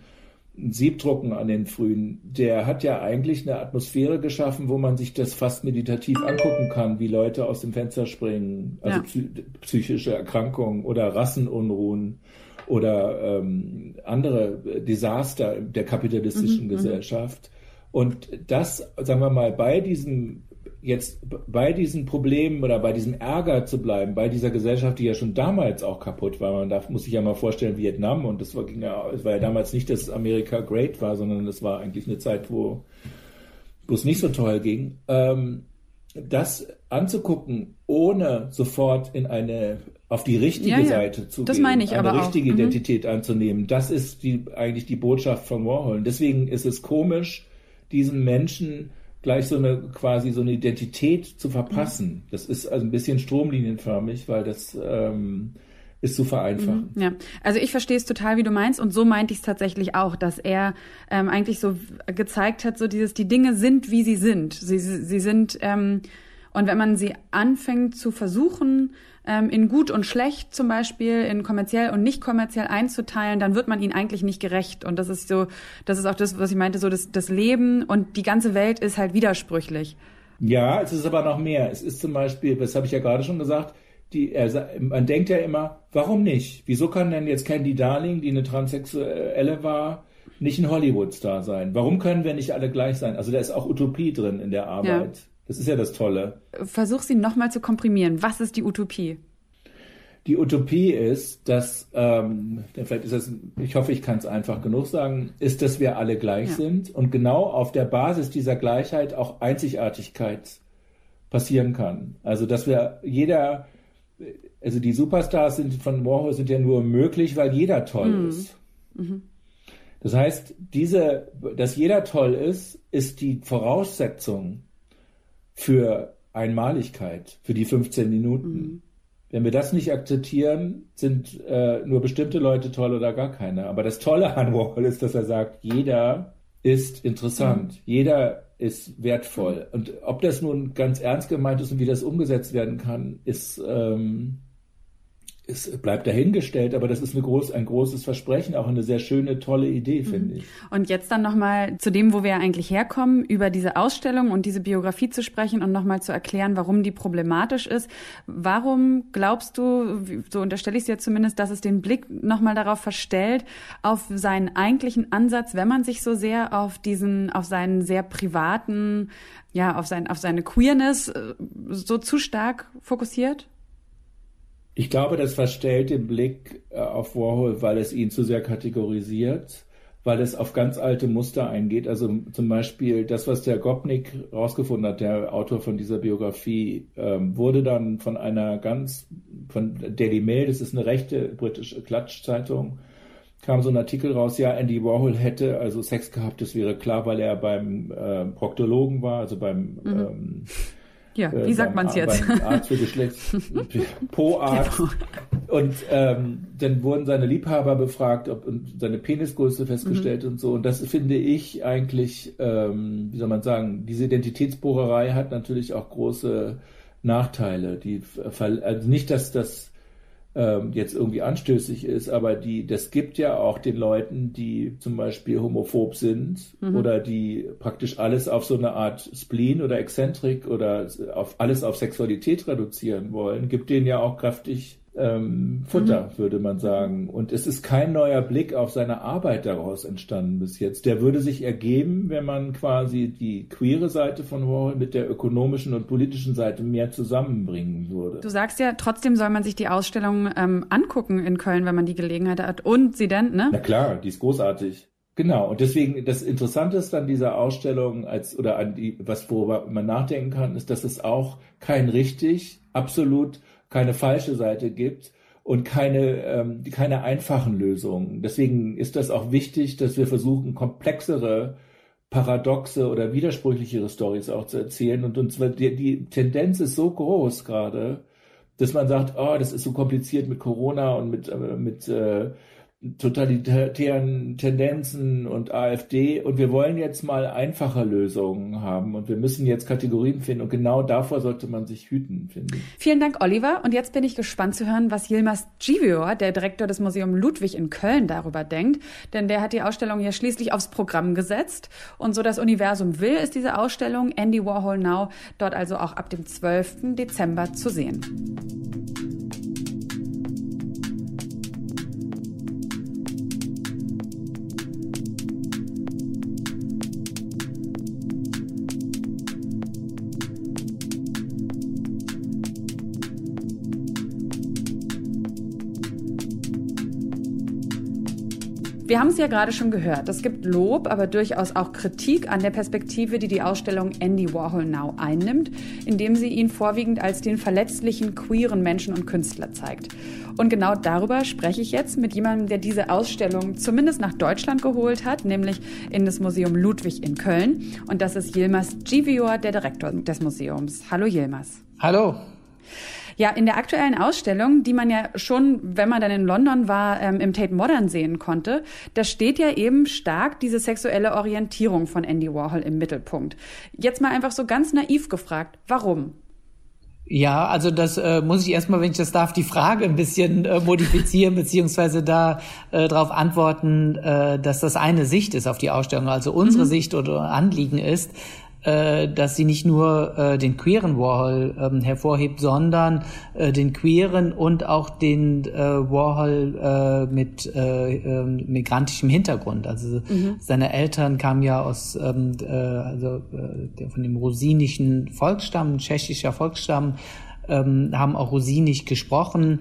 S6: Siebdrucken an den frühen, der hat ja eigentlich eine Atmosphäre geschaffen, wo man sich das fast meditativ angucken kann, wie Leute aus dem Fenster springen, also ja. psychische Erkrankungen oder Rassenunruhen oder ähm, andere Desaster der kapitalistischen mhm, mhm. Gesellschaft. Und das, sagen wir mal, bei diesem jetzt bei diesen Problemen oder bei diesem Ärger zu bleiben, bei dieser Gesellschaft, die ja schon damals auch kaputt war. Man darf, muss sich ja mal vorstellen, Vietnam und das war, ging ja, es war ja damals nicht, dass Amerika great war, sondern es war eigentlich eine Zeit, wo, wo es nicht so toll ging. Ähm, das anzugucken, ohne sofort in eine auf die richtige ja, ja. Seite zu
S2: das
S6: gehen,
S2: meine ich
S6: eine
S2: aber
S6: richtige
S2: auch. Mhm.
S6: Identität anzunehmen. Das ist die eigentlich die Botschaft von Warhol. Und deswegen ist es komisch, diesen Menschen gleich so eine quasi so eine Identität zu verpassen. Das ist also ein bisschen stromlinienförmig, weil das ähm, ist zu vereinfachen.
S2: Mhm, ja, also ich verstehe es total, wie du meinst, und so meinte ich es tatsächlich auch, dass er ähm, eigentlich so gezeigt hat, so dieses, die Dinge sind, wie sie sind. Sie, sie sind, ähm, und wenn man sie anfängt zu versuchen, ähm, in gut und schlecht zum Beispiel, in kommerziell und nicht kommerziell einzuteilen, dann wird man ihnen eigentlich nicht gerecht. Und das ist so, das ist auch das, was ich meinte, so das, das Leben und die ganze Welt ist halt widersprüchlich.
S6: Ja, es ist aber noch mehr. Es ist zum Beispiel, das habe ich ja gerade schon gesagt, die, er, man denkt ja immer, warum nicht? Wieso kann denn jetzt Candy Darling, die eine Transsexuelle war, nicht ein Hollywood-Star sein? Warum können wir nicht alle gleich sein? Also da ist auch Utopie drin in der Arbeit. Ja. Das ist ja das Tolle.
S2: Versuch sie nochmal zu komprimieren. Was ist die Utopie?
S6: Die Utopie ist, dass, ähm, vielleicht ist das, ich hoffe, ich kann es einfach genug sagen, ist, dass wir alle gleich ja. sind und genau auf der Basis dieser Gleichheit auch Einzigartigkeit passieren kann. Also, dass wir jeder, also die Superstars sind von Warhol sind ja nur möglich, weil jeder toll mhm. ist. Mhm. Das heißt, diese, dass jeder toll ist, ist die Voraussetzung für Einmaligkeit für die 15 Minuten. Mhm. Wenn wir das nicht akzeptieren, sind äh, nur bestimmte Leute toll oder gar keine. Aber das Tolle an Warhol ist, dass er sagt, jeder ist interessant, mhm. jeder ist wertvoll. Und ob das nun ganz ernst gemeint ist und wie das umgesetzt werden kann, ist ähm, es bleibt dahingestellt, aber das ist groß, ein großes Versprechen, auch eine sehr schöne, tolle Idee, mhm. finde ich.
S2: Und jetzt dann nochmal zu dem, wo wir eigentlich herkommen, über diese Ausstellung und diese Biografie zu sprechen und nochmal zu erklären, warum die problematisch ist. Warum glaubst du, so unterstelle ich es jetzt zumindest, dass es den Blick nochmal darauf verstellt, auf seinen eigentlichen Ansatz, wenn man sich so sehr auf diesen, auf seinen sehr privaten, ja, auf sein, auf seine Queerness äh, so zu stark fokussiert?
S6: Ich glaube, das verstellt den Blick äh, auf Warhol, weil es ihn zu sehr kategorisiert, weil es auf ganz alte Muster eingeht. Also zum Beispiel das, was der Gopnik rausgefunden hat, der Autor von dieser Biografie, ähm, wurde dann von einer ganz, von Daily Mail, das ist eine rechte britische Klatschzeitung, kam so ein Artikel raus, ja, Andy Warhol hätte also Sex gehabt, das wäre klar, weil er beim äh, Proktologen war, also beim mhm. ähm,
S2: ja, äh, wie sagt man es jetzt?
S6: Arzt für Geschlechts, Po-Arzt. Genau. Und ähm, dann wurden seine Liebhaber befragt ob, und seine Penisgröße festgestellt mhm. und so. Und das finde ich eigentlich, ähm, wie soll man sagen, diese Identitätsbohrerei hat natürlich auch große Nachteile. Die, also nicht, dass das ähm, jetzt irgendwie anstößig ist, aber die, das gibt ja auch den Leuten, die zum Beispiel homophob sind mhm. oder die praktisch alles auf so eine Art Spleen oder Exzentrik oder auf alles auf Sexualität reduzieren wollen, gibt denen ja auch kräftig ähm, Futter, mhm. würde man sagen. Und es ist kein neuer Blick auf seine Arbeit daraus entstanden bis jetzt. Der würde sich ergeben, wenn man quasi die queere Seite von Warhol mit der ökonomischen und politischen Seite mehr zusammenbringen würde.
S2: Du sagst ja, trotzdem soll man sich die Ausstellung ähm, angucken in Köln, wenn man die Gelegenheit hat. Und sie denn, ne?
S6: Na klar, die ist großartig. Genau, und deswegen das Interessante ist an dieser Ausstellung, als oder an die, was worüber man nachdenken kann, ist, dass es auch kein richtig, absolut keine falsche Seite gibt und keine, ähm, keine einfachen Lösungen. Deswegen ist das auch wichtig, dass wir versuchen, komplexere, paradoxe oder widersprüchlichere Stories auch zu erzählen. Und uns die, die Tendenz ist so groß gerade, dass man sagt, oh, das ist so kompliziert mit Corona und mit, äh, mit äh, totalitären Tendenzen und AfD und wir wollen jetzt mal einfache Lösungen haben und wir müssen jetzt Kategorien finden und genau davor sollte man sich hüten, finde ich.
S2: Vielen Dank, Oliver. Und jetzt bin ich gespannt zu hören, was Yilmaz Givior, der Direktor des Museum Ludwig in Köln, darüber denkt. Denn der hat die Ausstellung ja schließlich aufs Programm gesetzt. Und so das Universum will, ist diese Ausstellung Andy Warhol Now dort also auch ab dem 12. Dezember zu sehen. Wir haben es ja gerade schon gehört. Es gibt Lob, aber durchaus auch Kritik an der Perspektive, die die Ausstellung Andy Warhol Now einnimmt, indem sie ihn vorwiegend als den verletzlichen, queeren Menschen und Künstler zeigt. Und genau darüber spreche ich jetzt mit jemandem, der diese Ausstellung zumindest nach Deutschland geholt hat, nämlich in das Museum Ludwig in Köln. Und das ist Yilmaz Givior, der Direktor des Museums. Hallo Yilmaz.
S7: Hallo.
S2: Ja, in der aktuellen Ausstellung, die man ja schon, wenn man dann in London war, ähm, im Tate Modern sehen konnte, da steht ja eben stark diese sexuelle Orientierung von Andy Warhol im Mittelpunkt. Jetzt mal einfach so ganz naiv gefragt, warum?
S7: Ja, also das äh, muss ich erstmal, wenn ich das darf, die Frage ein bisschen äh, modifizieren, beziehungsweise da äh, darauf antworten, äh, dass das eine Sicht ist auf die Ausstellung, also unsere mhm. Sicht oder Anliegen ist, äh, dass sie nicht nur äh, den queeren Warhol ähm, hervorhebt, sondern äh, den queeren und auch den äh, Warhol äh, mit äh, äh, migrantischem Hintergrund. Also mhm. seine Eltern kamen ja aus ähm, äh, also äh, von dem rosinischen Volksstamm, tschechischer Volksstamm, ähm, haben auch rosinisch gesprochen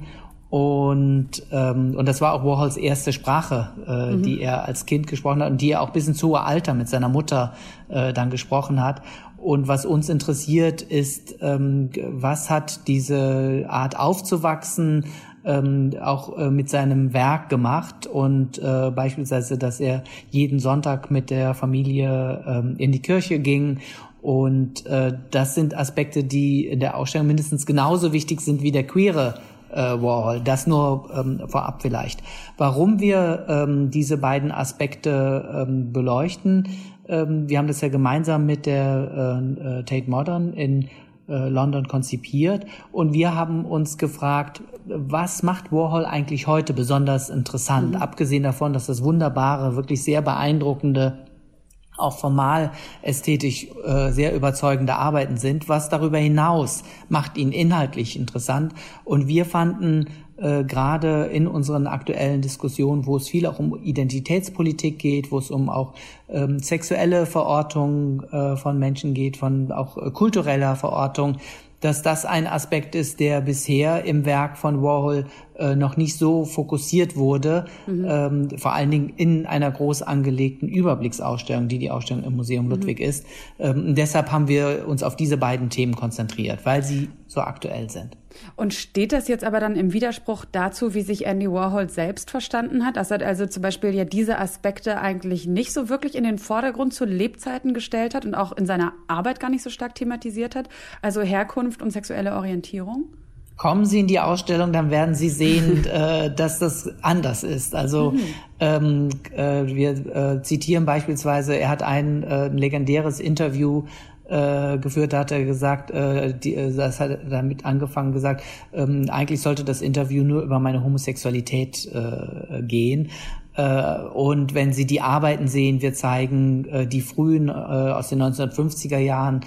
S7: und, ähm, und das war auch Warhols erste Sprache, äh, mhm. die er als Kind gesprochen hat und die er auch bis ins hohe Alter mit seiner Mutter äh, dann gesprochen hat. Und was uns interessiert ist, ähm, was hat diese Art aufzuwachsen ähm, auch äh, mit seinem Werk gemacht und äh, beispielsweise, dass er jeden Sonntag mit der Familie ähm, in die Kirche ging Und äh, das sind Aspekte, die in der Ausstellung mindestens genauso wichtig sind wie der queere äh, Warhol. Das nur ähm, vorab vielleicht. Warum wir ähm, diese beiden Aspekte ähm, beleuchten, ähm, wir haben das ja gemeinsam mit der äh, äh Tate Modern in äh, London konzipiert und wir haben uns gefragt, was macht Warhol eigentlich heute besonders interessant, mhm. abgesehen davon, dass das wunderbare, wirklich sehr beeindruckende auch formal ästhetisch äh, sehr überzeugende Arbeiten sind. Was darüber hinaus macht ihn inhaltlich interessant. Und wir fanden äh, gerade in unseren aktuellen Diskussionen, wo es viel auch um Identitätspolitik geht, wo es um auch ähm, sexuelle Verortung äh, von Menschen geht, von auch äh, kultureller Verortung, dass das ein Aspekt ist, der bisher im Werk von Warhol äh, noch nicht so fokussiert wurde, mhm. ähm, vor allen Dingen in einer groß angelegten Überblicksausstellung, die die Ausstellung im Museum mhm. Ludwig ist. Ähm, deshalb haben wir uns auf diese beiden Themen konzentriert, weil sie so aktuell sind.
S2: Und steht das jetzt aber dann im Widerspruch dazu, wie sich Andy Warhol selbst verstanden hat? Dass er also zum Beispiel ja diese Aspekte eigentlich nicht so wirklich in den Vordergrund zu Lebzeiten gestellt hat und auch in seiner Arbeit gar nicht so stark thematisiert hat? Also Herkunft und sexuelle Orientierung?
S7: Kommen Sie in die Ausstellung, dann werden Sie sehen, äh, dass das anders ist. Also mhm. ähm, äh, wir äh, zitieren beispielsweise, er hat ein, äh, ein legendäres Interview äh, geführt, da hat er gesagt, äh, die, das hat er damit angefangen gesagt, ähm, eigentlich sollte das Interview nur über meine Homosexualität gehen. Und wenn Sie die Arbeiten sehen, wir zeigen die frühen aus den 1950er Jahren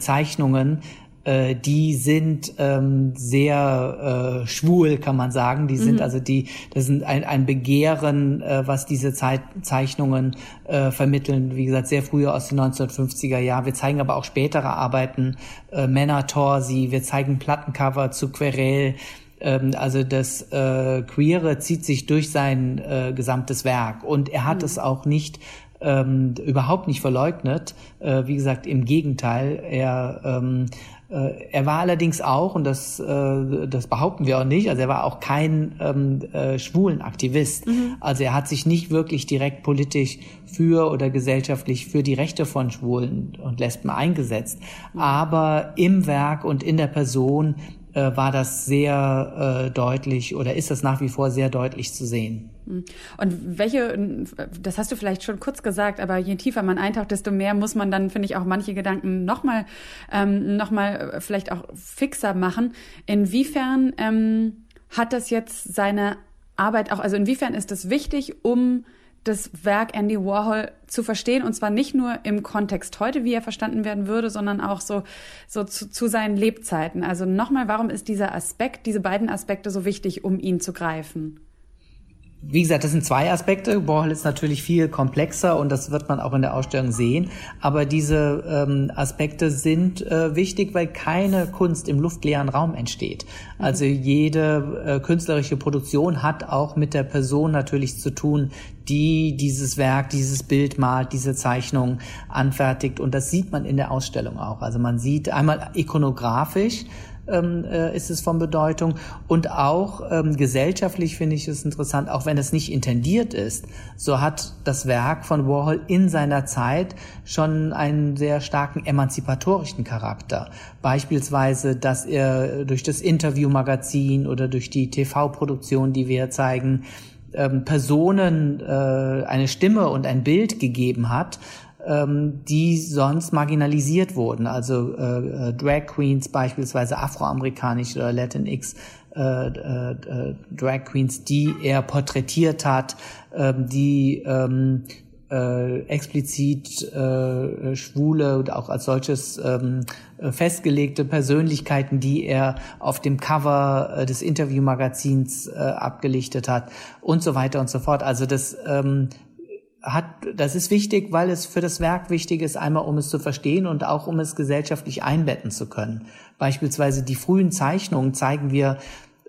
S7: Zeichnungen, äh, die sind ähm, sehr äh, schwul, kann man sagen. Die sind mhm. also die, das sind ein, ein Begehren, äh, was diese Zeit, Zeichnungen äh, vermitteln. Wie gesagt, sehr früher aus den 1950er Jahren. Wir zeigen aber auch spätere Arbeiten, äh, Männer Torsi, wir zeigen Plattencover zu Querel. Ähm, also das äh, Queere zieht sich durch sein äh, gesamtes Werk und er hat mhm. es auch nicht ähm, überhaupt nicht verleugnet. Äh, wie gesagt, im Gegenteil, er ähm, äh, er war allerdings auch, und das, äh, das behaupten wir auch nicht, also er war auch kein ähm, äh, schwulen Aktivist. Mhm. Also er hat sich nicht wirklich direkt politisch für oder gesellschaftlich für die Rechte von Schwulen und Lesben eingesetzt. Mhm. Aber im Werk und in der Person äh, war das sehr äh, deutlich oder ist das nach wie vor sehr deutlich zu sehen.
S2: Hm. Und welche, das hast du vielleicht schon kurz gesagt, aber je tiefer man eintaucht, desto mehr muss man dann, finde ich, auch manche Gedanken nochmal ähm, noch mal vielleicht auch fixer machen. Inwiefern ähm, hat das jetzt seine Arbeit auch, also inwiefern ist das wichtig, um das Werk Andy Warhol zu verstehen und zwar nicht nur im Kontext heute, wie er verstanden werden würde, sondern auch so, so zu, zu seinen Lebzeiten. Also nochmal, warum ist dieser Aspekt, diese beiden Aspekte so wichtig, um ihn zu greifen?
S7: Wie gesagt, das sind zwei Aspekte. Warhol ist natürlich viel komplexer und das wird man auch in der Ausstellung sehen. Aber diese ähm, Aspekte sind äh, wichtig, weil keine Kunst im luftleeren Raum entsteht. Mhm. Also jede äh, künstlerische Produktion hat auch mit der Person natürlich zu tun, die dieses Werk, dieses Bild malt, diese Zeichnung anfertigt. Und das sieht man in der Ausstellung auch. Also man sieht einmal ikonografisch, ähm, äh, ist es von Bedeutung. Und auch ähm, gesellschaftlich finde ich es interessant, auch wenn es nicht intendiert ist, so hat das Werk von Warhol in seiner Zeit schon einen sehr starken emanzipatorischen Charakter. Beispielsweise, dass er durch das Interviewmagazin oder durch die TV-Produktion, die wir zeigen, ähm, Personen äh, eine Stimme und ein Bild gegeben hat, ähm, die sonst marginalisiert wurden. Also äh, äh, Drag Queens beispielsweise afroamerikanische oder Latinx äh, äh, äh, Drag Queens, die er porträtiert hat, äh, die ähm, äh, explizit äh, schwule und auch als solches ähm, festgelegte Persönlichkeiten, die er auf dem Cover äh, des Interviewmagazins äh, abgelichtet hat und so weiter und so fort. Also das ähm, hat, das ist wichtig, weil es für das Werk wichtig ist, einmal um es zu verstehen und auch um es gesellschaftlich einbetten zu können. Beispielsweise die frühen Zeichnungen zeigen wir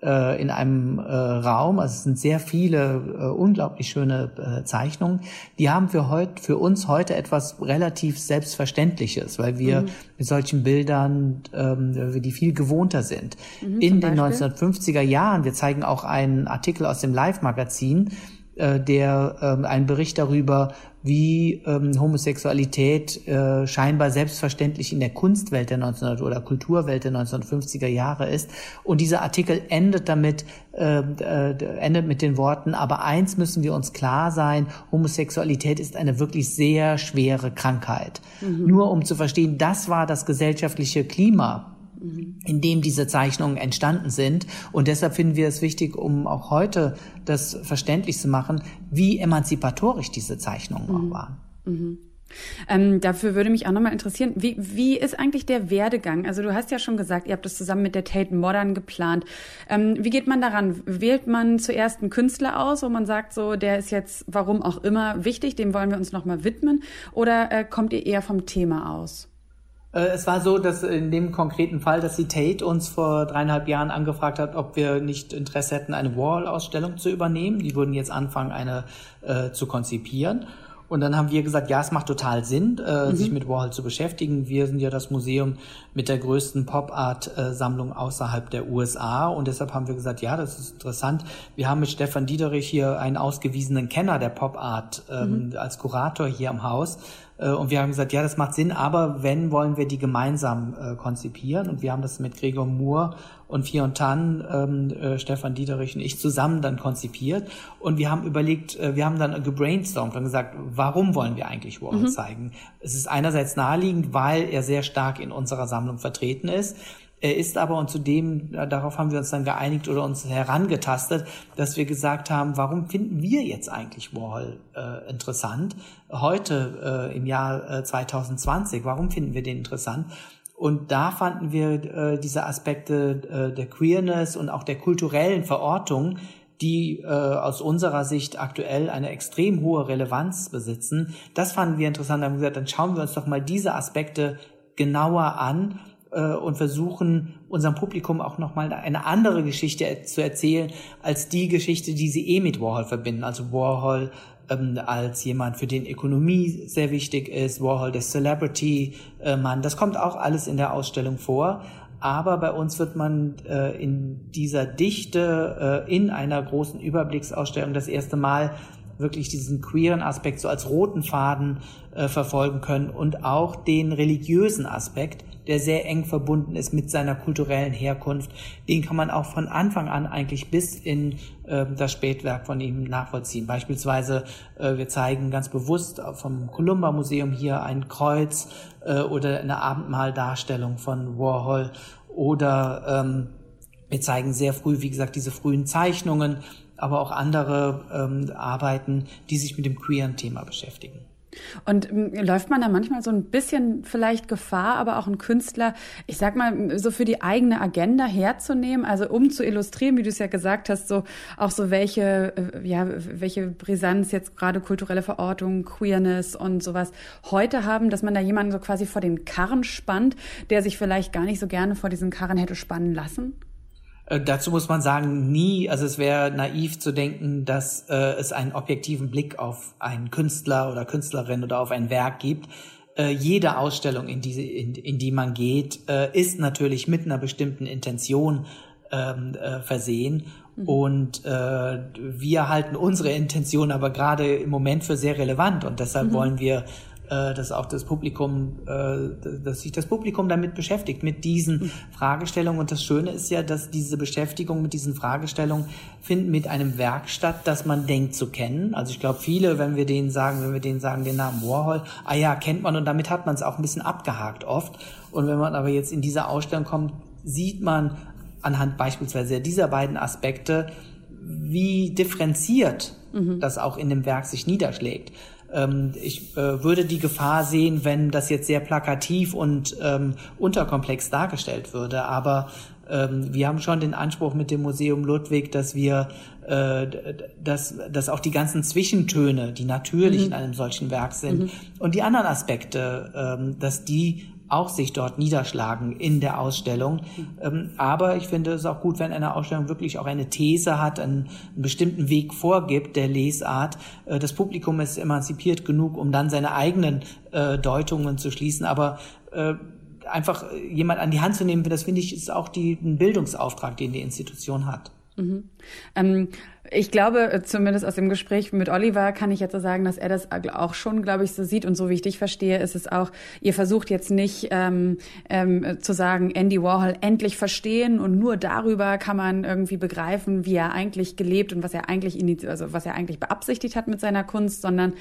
S7: äh, in einem äh, Raum, also es sind sehr viele äh, unglaublich schöne äh, Zeichnungen, die haben für heute, für uns heute etwas relativ Selbstverständliches, weil wir mhm. mit solchen Bildern, ähm, die viel gewohnter sind. Mhm, in den 1950er Jahren, wir zeigen auch einen Artikel aus dem Live-Magazin, äh, der ähm, einen Bericht darüber, wie ähm, Homosexualität äh, scheinbar selbstverständlich in der Kunstwelt der 1900 oder Kulturwelt der 1950er Jahre ist. Und dieser Artikel endet damit, äh, äh, endet mit den Worten, aber eins müssen wir uns klar sein, Homosexualität ist eine wirklich sehr schwere Krankheit. Mhm. Nur um zu verstehen, das war das gesellschaftliche Klima in dem diese Zeichnungen entstanden sind. Und deshalb finden wir es wichtig, um auch heute das verständlich zu machen, wie emanzipatorisch diese Zeichnungen mhm. auch waren. Mhm.
S2: Ähm, dafür würde mich auch nochmal interessieren, wie, wie ist eigentlich der Werdegang? Also du hast ja schon gesagt, ihr habt das zusammen mit der Tate Modern geplant. Ähm, wie geht man daran? Wählt man zuerst einen Künstler aus, wo man sagt, so der ist jetzt, warum auch immer, wichtig, dem wollen wir uns nochmal widmen? Oder äh, kommt ihr eher vom Thema aus?
S7: Äh, es war so, dass in dem konkreten Fall, dass die Tate uns vor dreieinhalb Jahren angefragt hat, ob wir nicht Interesse hätten, eine Warhol-Ausstellung zu übernehmen. Die würden jetzt anfangen, eine äh, zu konzipieren. Und dann haben wir gesagt, ja, es macht total Sinn, äh, mhm. sich mit Warhol zu beschäftigen. Wir sind ja das Museum mit der größten Pop-Art-Sammlung außerhalb der USA. Und deshalb haben wir gesagt, ja, das ist interessant. Wir haben mit Stefan Diederich hier einen ausgewiesenen Kenner der Pop-Art ähm, mhm. als Kurator hier am Haus. Äh, und wir haben gesagt, ja, das macht Sinn, aber wenn, wollen wir die gemeinsam äh, konzipieren. Und wir haben das mit Gregor Moore und Fion Tan, ähm, äh, Stefan Dieterich und ich zusammen dann konzipiert. Und wir haben überlegt, äh, wir haben dann gebrainstormt und gesagt, warum wollen wir eigentlich Warhol mhm. zeigen? Es ist einerseits naheliegend, weil er sehr stark in unserer Sammlung vertreten ist. Er ist aber, und zudem, darauf haben wir uns dann geeinigt oder uns herangetastet, dass wir gesagt haben, warum finden wir jetzt eigentlich Warhol äh, interessant? Heute äh, im Jahr äh, 2020, warum finden wir den interessant? Und da fanden wir äh, diese Aspekte äh, der Queerness und auch der kulturellen Verortung, die äh, aus unserer Sicht aktuell eine extrem hohe Relevanz besitzen. Das fanden wir interessant. Da haben wir gesagt, dann schauen wir uns doch mal diese Aspekte genauer an äh, und versuchen unserem Publikum auch nochmal eine andere Geschichte zu erzählen als die Geschichte, die sie eh mit Warhol verbinden. Also Warhol ähm, als jemand, für den Ökonomie sehr wichtig ist, Warhol der Celebrity-Mann. Das kommt auch alles in der Ausstellung vor. Aber bei uns wird man äh, in dieser Dichte äh, in einer großen Überblicksausstellung das erste Mal wirklich diesen queeren Aspekt so als roten Faden äh, verfolgen können und auch den religiösen Aspekt, der sehr eng verbunden ist mit seiner kulturellen Herkunft. Den kann man auch von Anfang an eigentlich bis in äh, das Spätwerk von ihm nachvollziehen. Beispielsweise, äh, wir zeigen ganz bewusst vom Columba Museum hier ein Kreuz äh, oder eine Abendmahldarstellung von Warhol oder ähm, wir zeigen sehr früh, wie gesagt, diese frühen Zeichnungen, aber auch andere ähm, Arbeiten, die sich mit dem queeren Thema beschäftigen.
S2: Und ähm, läuft man da manchmal so ein bisschen vielleicht Gefahr, aber auch ein Künstler, ich sag mal, so für die eigene Agenda herzunehmen, also um zu illustrieren, wie du es ja gesagt hast, so auch so welche, äh, ja, welche Brisanz jetzt gerade kulturelle Verortung, Queerness und sowas heute haben, dass man da jemanden so quasi vor den Karren spannt, der sich vielleicht gar nicht so gerne vor diesen Karren hätte spannen lassen?
S7: Äh, dazu muss man sagen, nie, also es wäre naiv zu denken, dass äh, es einen objektiven Blick auf einen Künstler oder Künstlerin oder auf ein Werk gibt. Äh, jede Ausstellung, in die, in, in die man geht, äh, ist natürlich mit einer bestimmten Intention ähm, äh, versehen. Mhm. Und äh, wir halten unsere Intention aber gerade im Moment für sehr relevant und deshalb mhm. wollen wir äh, dass auch das Publikum, äh, dass sich das Publikum damit beschäftigt, mit diesen. Fragestellungen. Und das Schöne ist ja, dass diese Beschäftigung mit diesen Fragestellungen finden mit einem Werk statt, das man denkt zu kennen. Also ich glaube, viele, wenn wir denen sagen, wenn wir denen sagen, den Namen Warhol, ah ja, kennt man und damit hat man es auch ein bisschen abgehakt oft. Und wenn man aber jetzt in diese Ausstellung kommt, sieht man anhand beispielsweise dieser beiden Aspekte, wie differenziert mhm. das auch in dem Werk sich niederschlägt. Ähm, ich äh, würde die Gefahr sehen, wenn das jetzt sehr plakativ und ähm, unterkomplex dargestellt würde. Aber ähm, wir haben schon den Anspruch mit dem Museum Ludwig, dass wir, äh, dass, dass auch die ganzen Zwischentöne, die natürlich mhm. in einem solchen Werk sind, mhm. und die anderen Aspekte, ähm, dass die auch sich dort niederschlagen in der Ausstellung. Ähm, aber ich finde es auch gut, wenn eine Ausstellung wirklich auch eine These hat, einen, einen bestimmten Weg vorgibt der Lesart. Äh, das Publikum ist emanzipiert genug, um dann seine eigenen äh, Deutungen zu schließen. Aber äh, einfach jemand an die Hand zu nehmen, das finde ich, ist auch die, ein Bildungsauftrag, den die Institution hat.
S2: Mhm. Ähm, Ich glaube, äh, zumindest aus dem Gespräch mit Oliver kann ich jetzt so sagen, dass er das auch schon, glaube ich, so sieht. Und so wie ich dich verstehe, ist es auch, ihr versucht jetzt nicht ähm, ähm, zu sagen, Andy Warhol endlich verstehen und nur darüber kann man irgendwie begreifen, wie er eigentlich gelebt und was er eigentlich, also was er eigentlich beabsichtigt hat mit seiner Kunst, sondern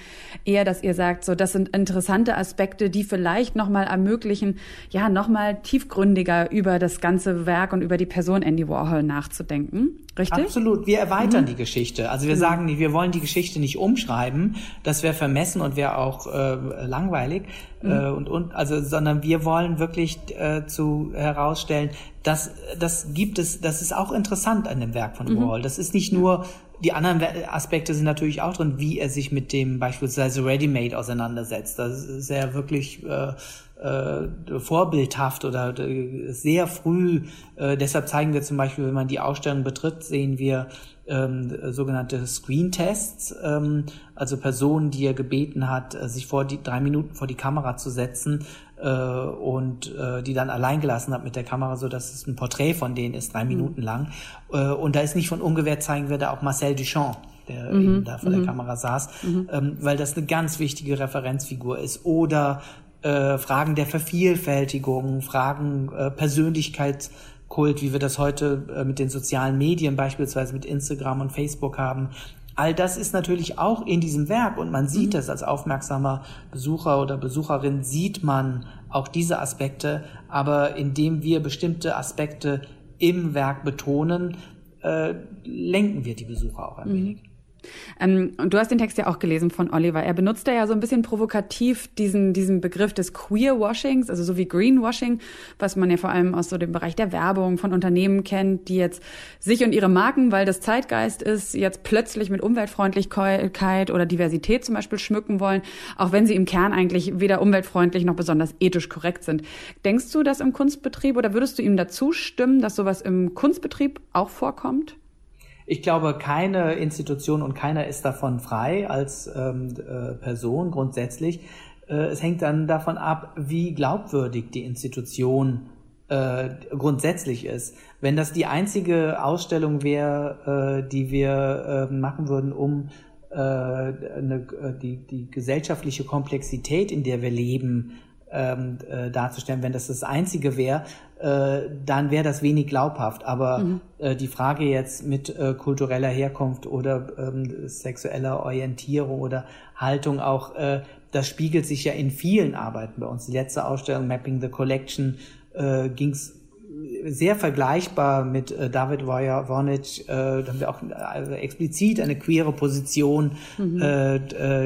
S2: eher, dass ihr sagt, so, das sind interessante Aspekte, die vielleicht nochmal ermöglichen, ja, nochmal tiefgründiger über das ganze Werk und über die Person Andy Warhol nachzudenken. Richtig?
S7: Absolut. Wir erweitern mhm. die Geschichte. Also wir mhm. sagen, wir wollen die Geschichte nicht umschreiben. Das wäre vermessen und wäre auch äh, langweilig. Mhm. Äh, und, und, also, sondern wir wollen wirklich äh, zu herausstellen, dass das gibt es, das ist auch interessant an dem Werk von mhm. Warhol. Das ist nicht nur die anderen Aspekte sind natürlich auch drin, wie er sich mit dem beispielsweise Ready-Made auseinandersetzt. Das ist ja wirklich äh, äh, vorbildhaft oder äh, sehr früh. Äh, deshalb zeigen wir zum Beispiel, wenn man die Ausstellung betritt, sehen wir ähm, sogenannte Screen-Tests, ähm, also Personen, die er gebeten hat, äh, sich vor die drei Minuten vor die Kamera zu setzen äh, und äh, die dann allein gelassen hat mit der Kamera, so dass es ein Porträt von denen ist, drei mhm. Minuten lang. Äh, und da ist nicht von ungewährt zeigen wir da auch Marcel Duchamp der mhm. eben da vor mhm. der Kamera saß, mhm. ähm, weil das eine ganz wichtige Referenzfigur ist. Oder äh, Fragen der Vervielfältigung, Fragen äh, Persönlichkeitskult, wie wir das heute äh, mit den sozialen Medien, beispielsweise mit Instagram und Facebook haben. All das ist natürlich auch in diesem Werk und man sieht mhm. das als aufmerksamer Besucher oder Besucherin, sieht man auch diese Aspekte, aber indem wir bestimmte Aspekte im Werk betonen, äh, lenken wir die Besucher auch ein mhm. wenig.
S2: Ähm, und du hast den Text ja auch gelesen von Oliver. Er benutzt da ja so ein bisschen provokativ diesen, diesen Begriff des Queerwashings, also so wie Greenwashing, was man ja vor allem aus so dem Bereich der Werbung von Unternehmen kennt, die jetzt sich und ihre Marken, weil das Zeitgeist ist, jetzt plötzlich mit Umweltfreundlichkeit oder Diversität zum Beispiel schmücken wollen, auch wenn sie im Kern eigentlich weder umweltfreundlich noch besonders ethisch korrekt sind. Denkst du das im Kunstbetrieb oder würdest du ihm dazu stimmen, dass sowas im Kunstbetrieb auch vorkommt?
S7: Ich glaube, keine Institution und keiner ist davon frei als ähm, äh, Person grundsätzlich. Äh, es hängt dann davon ab, wie glaubwürdig die Institution äh, grundsätzlich ist. Wenn das die einzige Ausstellung wäre, äh, die wir äh, machen würden, um äh, eine, äh, die, die gesellschaftliche Komplexität, in der wir leben, ähm, äh, darzustellen. Wenn das das Einzige wäre, äh, dann wäre das wenig glaubhaft. Aber mhm. äh, die Frage jetzt mit äh, kultureller Herkunft oder ähm, sexueller Orientierung oder Haltung auch, äh, das spiegelt sich ja in vielen Arbeiten bei uns. Die letzte Ausstellung Mapping the Collection äh, ging es sehr vergleichbar mit äh, David Wojciech, äh, da haben wir auch also explizit eine queere Position mhm. äh,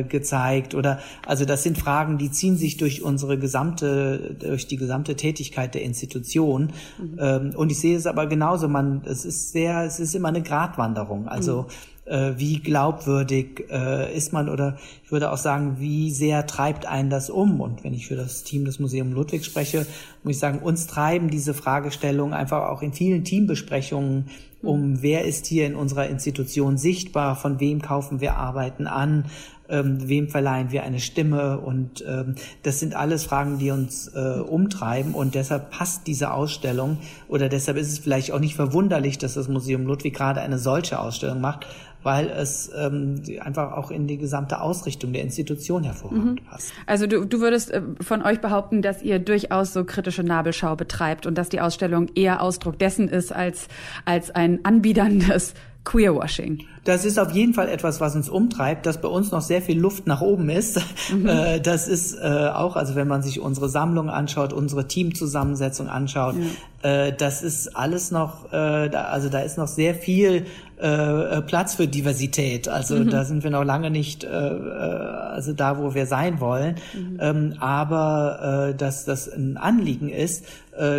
S7: äh, gezeigt. Oder also das sind Fragen, die ziehen sich durch unsere gesamte durch die gesamte Tätigkeit der Institution. Mhm. ähm, und ich sehe es aber genauso, man es ist sehr es ist immer eine Gratwanderung, also mhm äh, wie glaubwürdig äh, ist man? Oder ich würde auch sagen, wie sehr treibt einen das um? Und wenn ich für das Team des Museum Ludwig spreche, muss ich sagen, uns treiben diese Fragestellungen einfach auch in vielen Teambesprechungen um, mhm. wer ist hier in unserer Institution sichtbar, von wem kaufen wir Arbeiten an, ähm, wem verleihen wir eine Stimme? Und ähm, das sind alles Fragen, die uns äh, umtreiben. Und deshalb passt diese Ausstellung. Oder deshalb ist es vielleicht auch nicht verwunderlich, dass das Museum Ludwig gerade eine solche Ausstellung macht, weil es ähm, einfach auch in die gesamte Ausrichtung der Institution hervorragend mhm. passt.
S2: Also du, du würdest äh, von euch behaupten, dass ihr durchaus so kritische Nabelschau betreibt und dass die Ausstellung eher Ausdruck dessen ist als, als ein anbiederndes Queerwashing.
S7: Das ist auf jeden Fall etwas, was uns umtreibt, dass bei uns noch sehr viel Luft nach oben ist. Mhm. Äh, das ist äh, auch, also wenn man sich unsere Sammlung anschaut, unsere Teamzusammensetzung anschaut, ja. Das ist alles noch, also da ist noch sehr viel Platz für Diversität. Also mhm. da sind wir noch lange nicht also da, wo wir sein wollen. Mhm. Ähm, aber dass das ein Anliegen ist,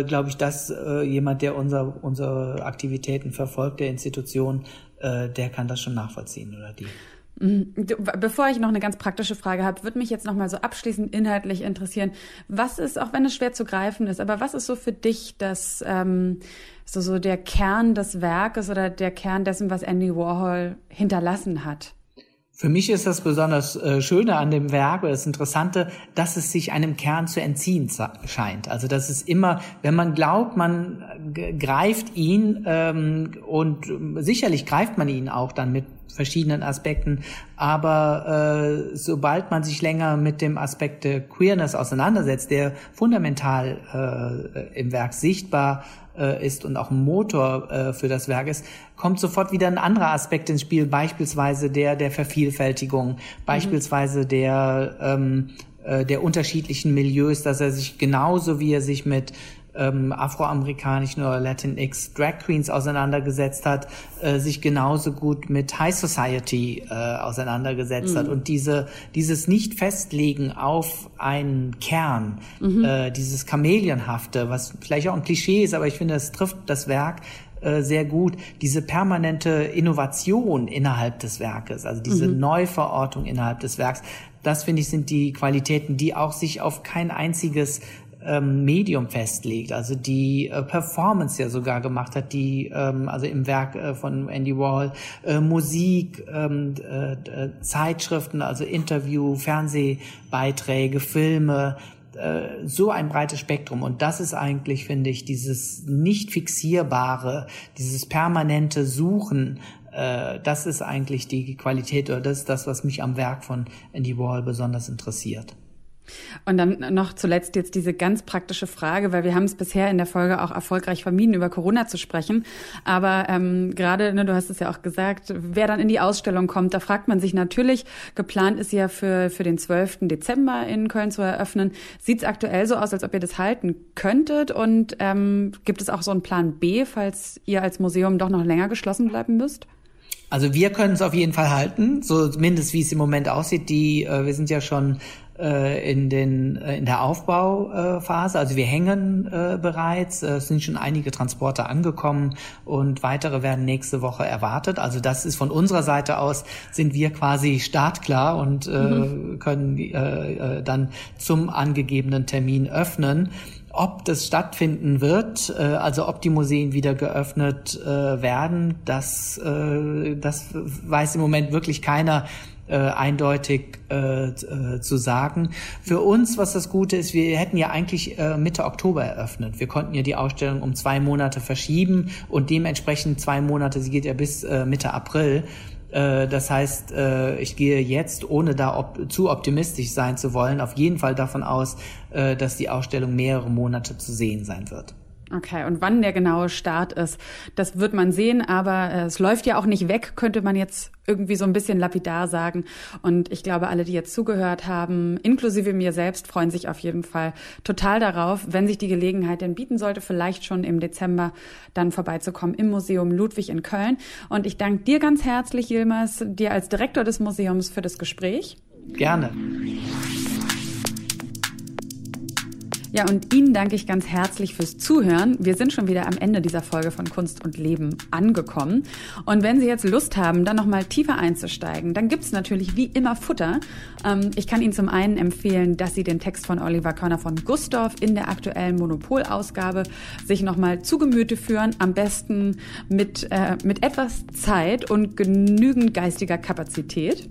S7: glaube ich, dass jemand, der unser, unsere Aktivitäten verfolgt, der Institution, äh, der kann das schon nachvollziehen oder die.
S2: Bevor ich noch eine ganz praktische Frage habe, würde mich jetzt noch mal so abschließend inhaltlich interessieren, was ist, auch wenn es schwer zu greifen ist, aber was ist so für dich das ähm, so so der Kern des Werkes oder der Kern dessen, was Andy Warhol hinterlassen hat?
S7: Für mich ist das besonders äh, Schöne an dem Werk oder das Interessante, dass es sich einem Kern zu entziehen scheint. Also dass es immer, wenn man glaubt, man greift ihn ähm, und sicherlich greift man ihn auch dann mit verschiedenen Aspekten. Aber äh, sobald man sich länger mit dem Aspekt der Queerness auseinandersetzt, der fundamental äh, im Werk sichtbar äh, ist und auch ein Motor äh, für das Werk ist, kommt sofort wieder ein anderer Aspekt ins Spiel, beispielsweise der der Vervielfältigung, mhm. beispielsweise der ähm, äh, der unterschiedlichen Milieus, dass er sich genauso wie er sich mit ähm, afroamerikanischen oder Latinx Drag Queens auseinandergesetzt hat, äh, sich genauso gut mit High Society äh, auseinandergesetzt mhm. hat und diese dieses nicht festlegen auf einen Kern, mhm. äh, dieses Chameleonhafte, was vielleicht auch ein Klischee ist, aber ich finde, es trifft das Werk äh, sehr gut diese permanente Innovation innerhalb des Werkes, also diese mhm. Neuverortung innerhalb des Werks. Das finde ich sind die Qualitäten, die auch sich auf kein einziges ähm, Medium festlegt, also die äh, Performance ja sogar gemacht hat, die ähm, also im Werk äh, von Andy Warhol äh, Musik, ähm, äh, Zeitschriften, also Interview, Fernsehbeiträge, Filme, äh, so ein breites Spektrum. Und das ist eigentlich, finde ich, dieses nicht fixierbare, dieses permanente Suchen, äh, das ist eigentlich die Qualität oder das ist das, was mich am Werk von Andy Warhol besonders interessiert.
S2: Und dann noch zuletzt jetzt diese ganz praktische Frage, weil wir haben es bisher in der Folge auch erfolgreich vermieden, über Corona zu sprechen. Aber ähm, gerade, ne, du hast es ja auch gesagt, wer dann in die Ausstellung kommt, da fragt man sich natürlich, geplant ist ja für, für den 12. Dezember in Köln zu eröffnen. Sieht es aktuell so aus, als ob ihr das halten könntet? Und ähm, gibt es auch so einen Plan B, falls ihr als Museum doch noch länger geschlossen bleiben müsst?
S7: Also wir können es auf jeden Fall halten, so zumindest wie es im Moment aussieht. Die, äh, wir sind ja schon äh, in, den, äh, in der Aufbauphase. Also wir hängen äh, bereits, es sind schon einige Transporte angekommen und weitere werden nächste Woche erwartet. Also das ist von unserer Seite aus, sind wir quasi startklar und mhm. können äh, dann zum angegebenen Termin öffnen. Ob das stattfinden wird, äh, also ob die Museen wieder geöffnet äh, werden, das, äh, das weiß im Moment wirklich keiner äh, eindeutig äh, äh, zu sagen. Für uns, was das Gute ist, wir hätten ja eigentlich äh, Mitte Oktober eröffnet. Wir konnten ja die Ausstellung um zwei Monate verschieben und dementsprechend zwei Monate, sie geht ja bis äh, Mitte April. Äh, das heißt, äh, ich gehe jetzt, ohne da op zu optimistisch sein zu wollen, auf jeden Fall davon aus, dass die Ausstellung mehrere Monate zu sehen sein wird.
S2: Okay, und wann der genaue Start ist, das wird man sehen, aber äh, es läuft ja auch nicht weg, könnte man jetzt irgendwie so ein bisschen lapidar sagen. Und ich glaube, alle, die jetzt zugehört haben, inklusive mir selbst, freuen sich auf jeden Fall total darauf, wenn sich die Gelegenheit denn bieten sollte, vielleicht schon im Dezember dann vorbeizukommen im Museum Ludwig in Köln. Und ich danke dir ganz herzlich, Yilmaz, dir als Direktor des Museums für das Gespräch.
S7: Gerne.
S2: Ja, und Ihnen danke ich ganz herzlich fürs Zuhören. Wir sind schon wieder am Ende dieser Folge von Kunst und Leben angekommen. Und wenn Sie jetzt Lust haben, dann nochmal tiefer einzusteigen, dann gibt's natürlich wie immer Futter. Ähm, ich kann Ihnen zum einen empfehlen, dass Sie den Text von Oliver Körner von Gustorf in der aktuellen Monopolausgabe sich nochmal zu Gemüte führen. Am besten mit, äh, mit etwas Zeit und genügend geistiger Kapazität.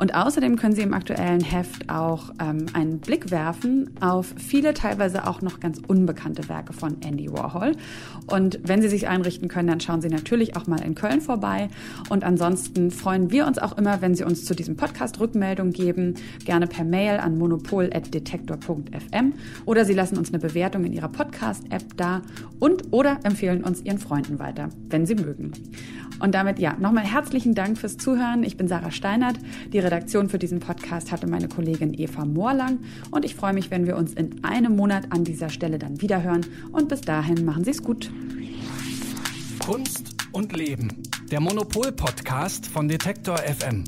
S2: Und außerdem können Sie im aktuellen Heft auch ähm, einen Blick werfen auf viele Teile teilweise auch noch ganz unbekannte Werke von Andy Warhol. Und wenn Sie sich einrichten können, dann schauen Sie natürlich auch mal in Köln vorbei. Und ansonsten freuen wir uns auch immer, wenn Sie uns zu diesem Podcast Rückmeldung geben, gerne per Mail an monopol.detektor.fm oder Sie lassen uns eine Bewertung in Ihrer Podcast-App da und oder empfehlen uns Ihren Freunden weiter, wenn Sie mögen. Und damit ja, nochmal herzlichen Dank fürs Zuhören. Ich bin Sarah Steinert. Die Redaktion für diesen Podcast hatte meine Kollegin Eva Moorlang. Und ich freue mich, wenn wir uns in einem Monat an dieser Stelle dann wiederhören. Und bis dahin machen Sie es gut.
S1: Kunst und Leben. Der Monopol-Podcast von Detektor FM.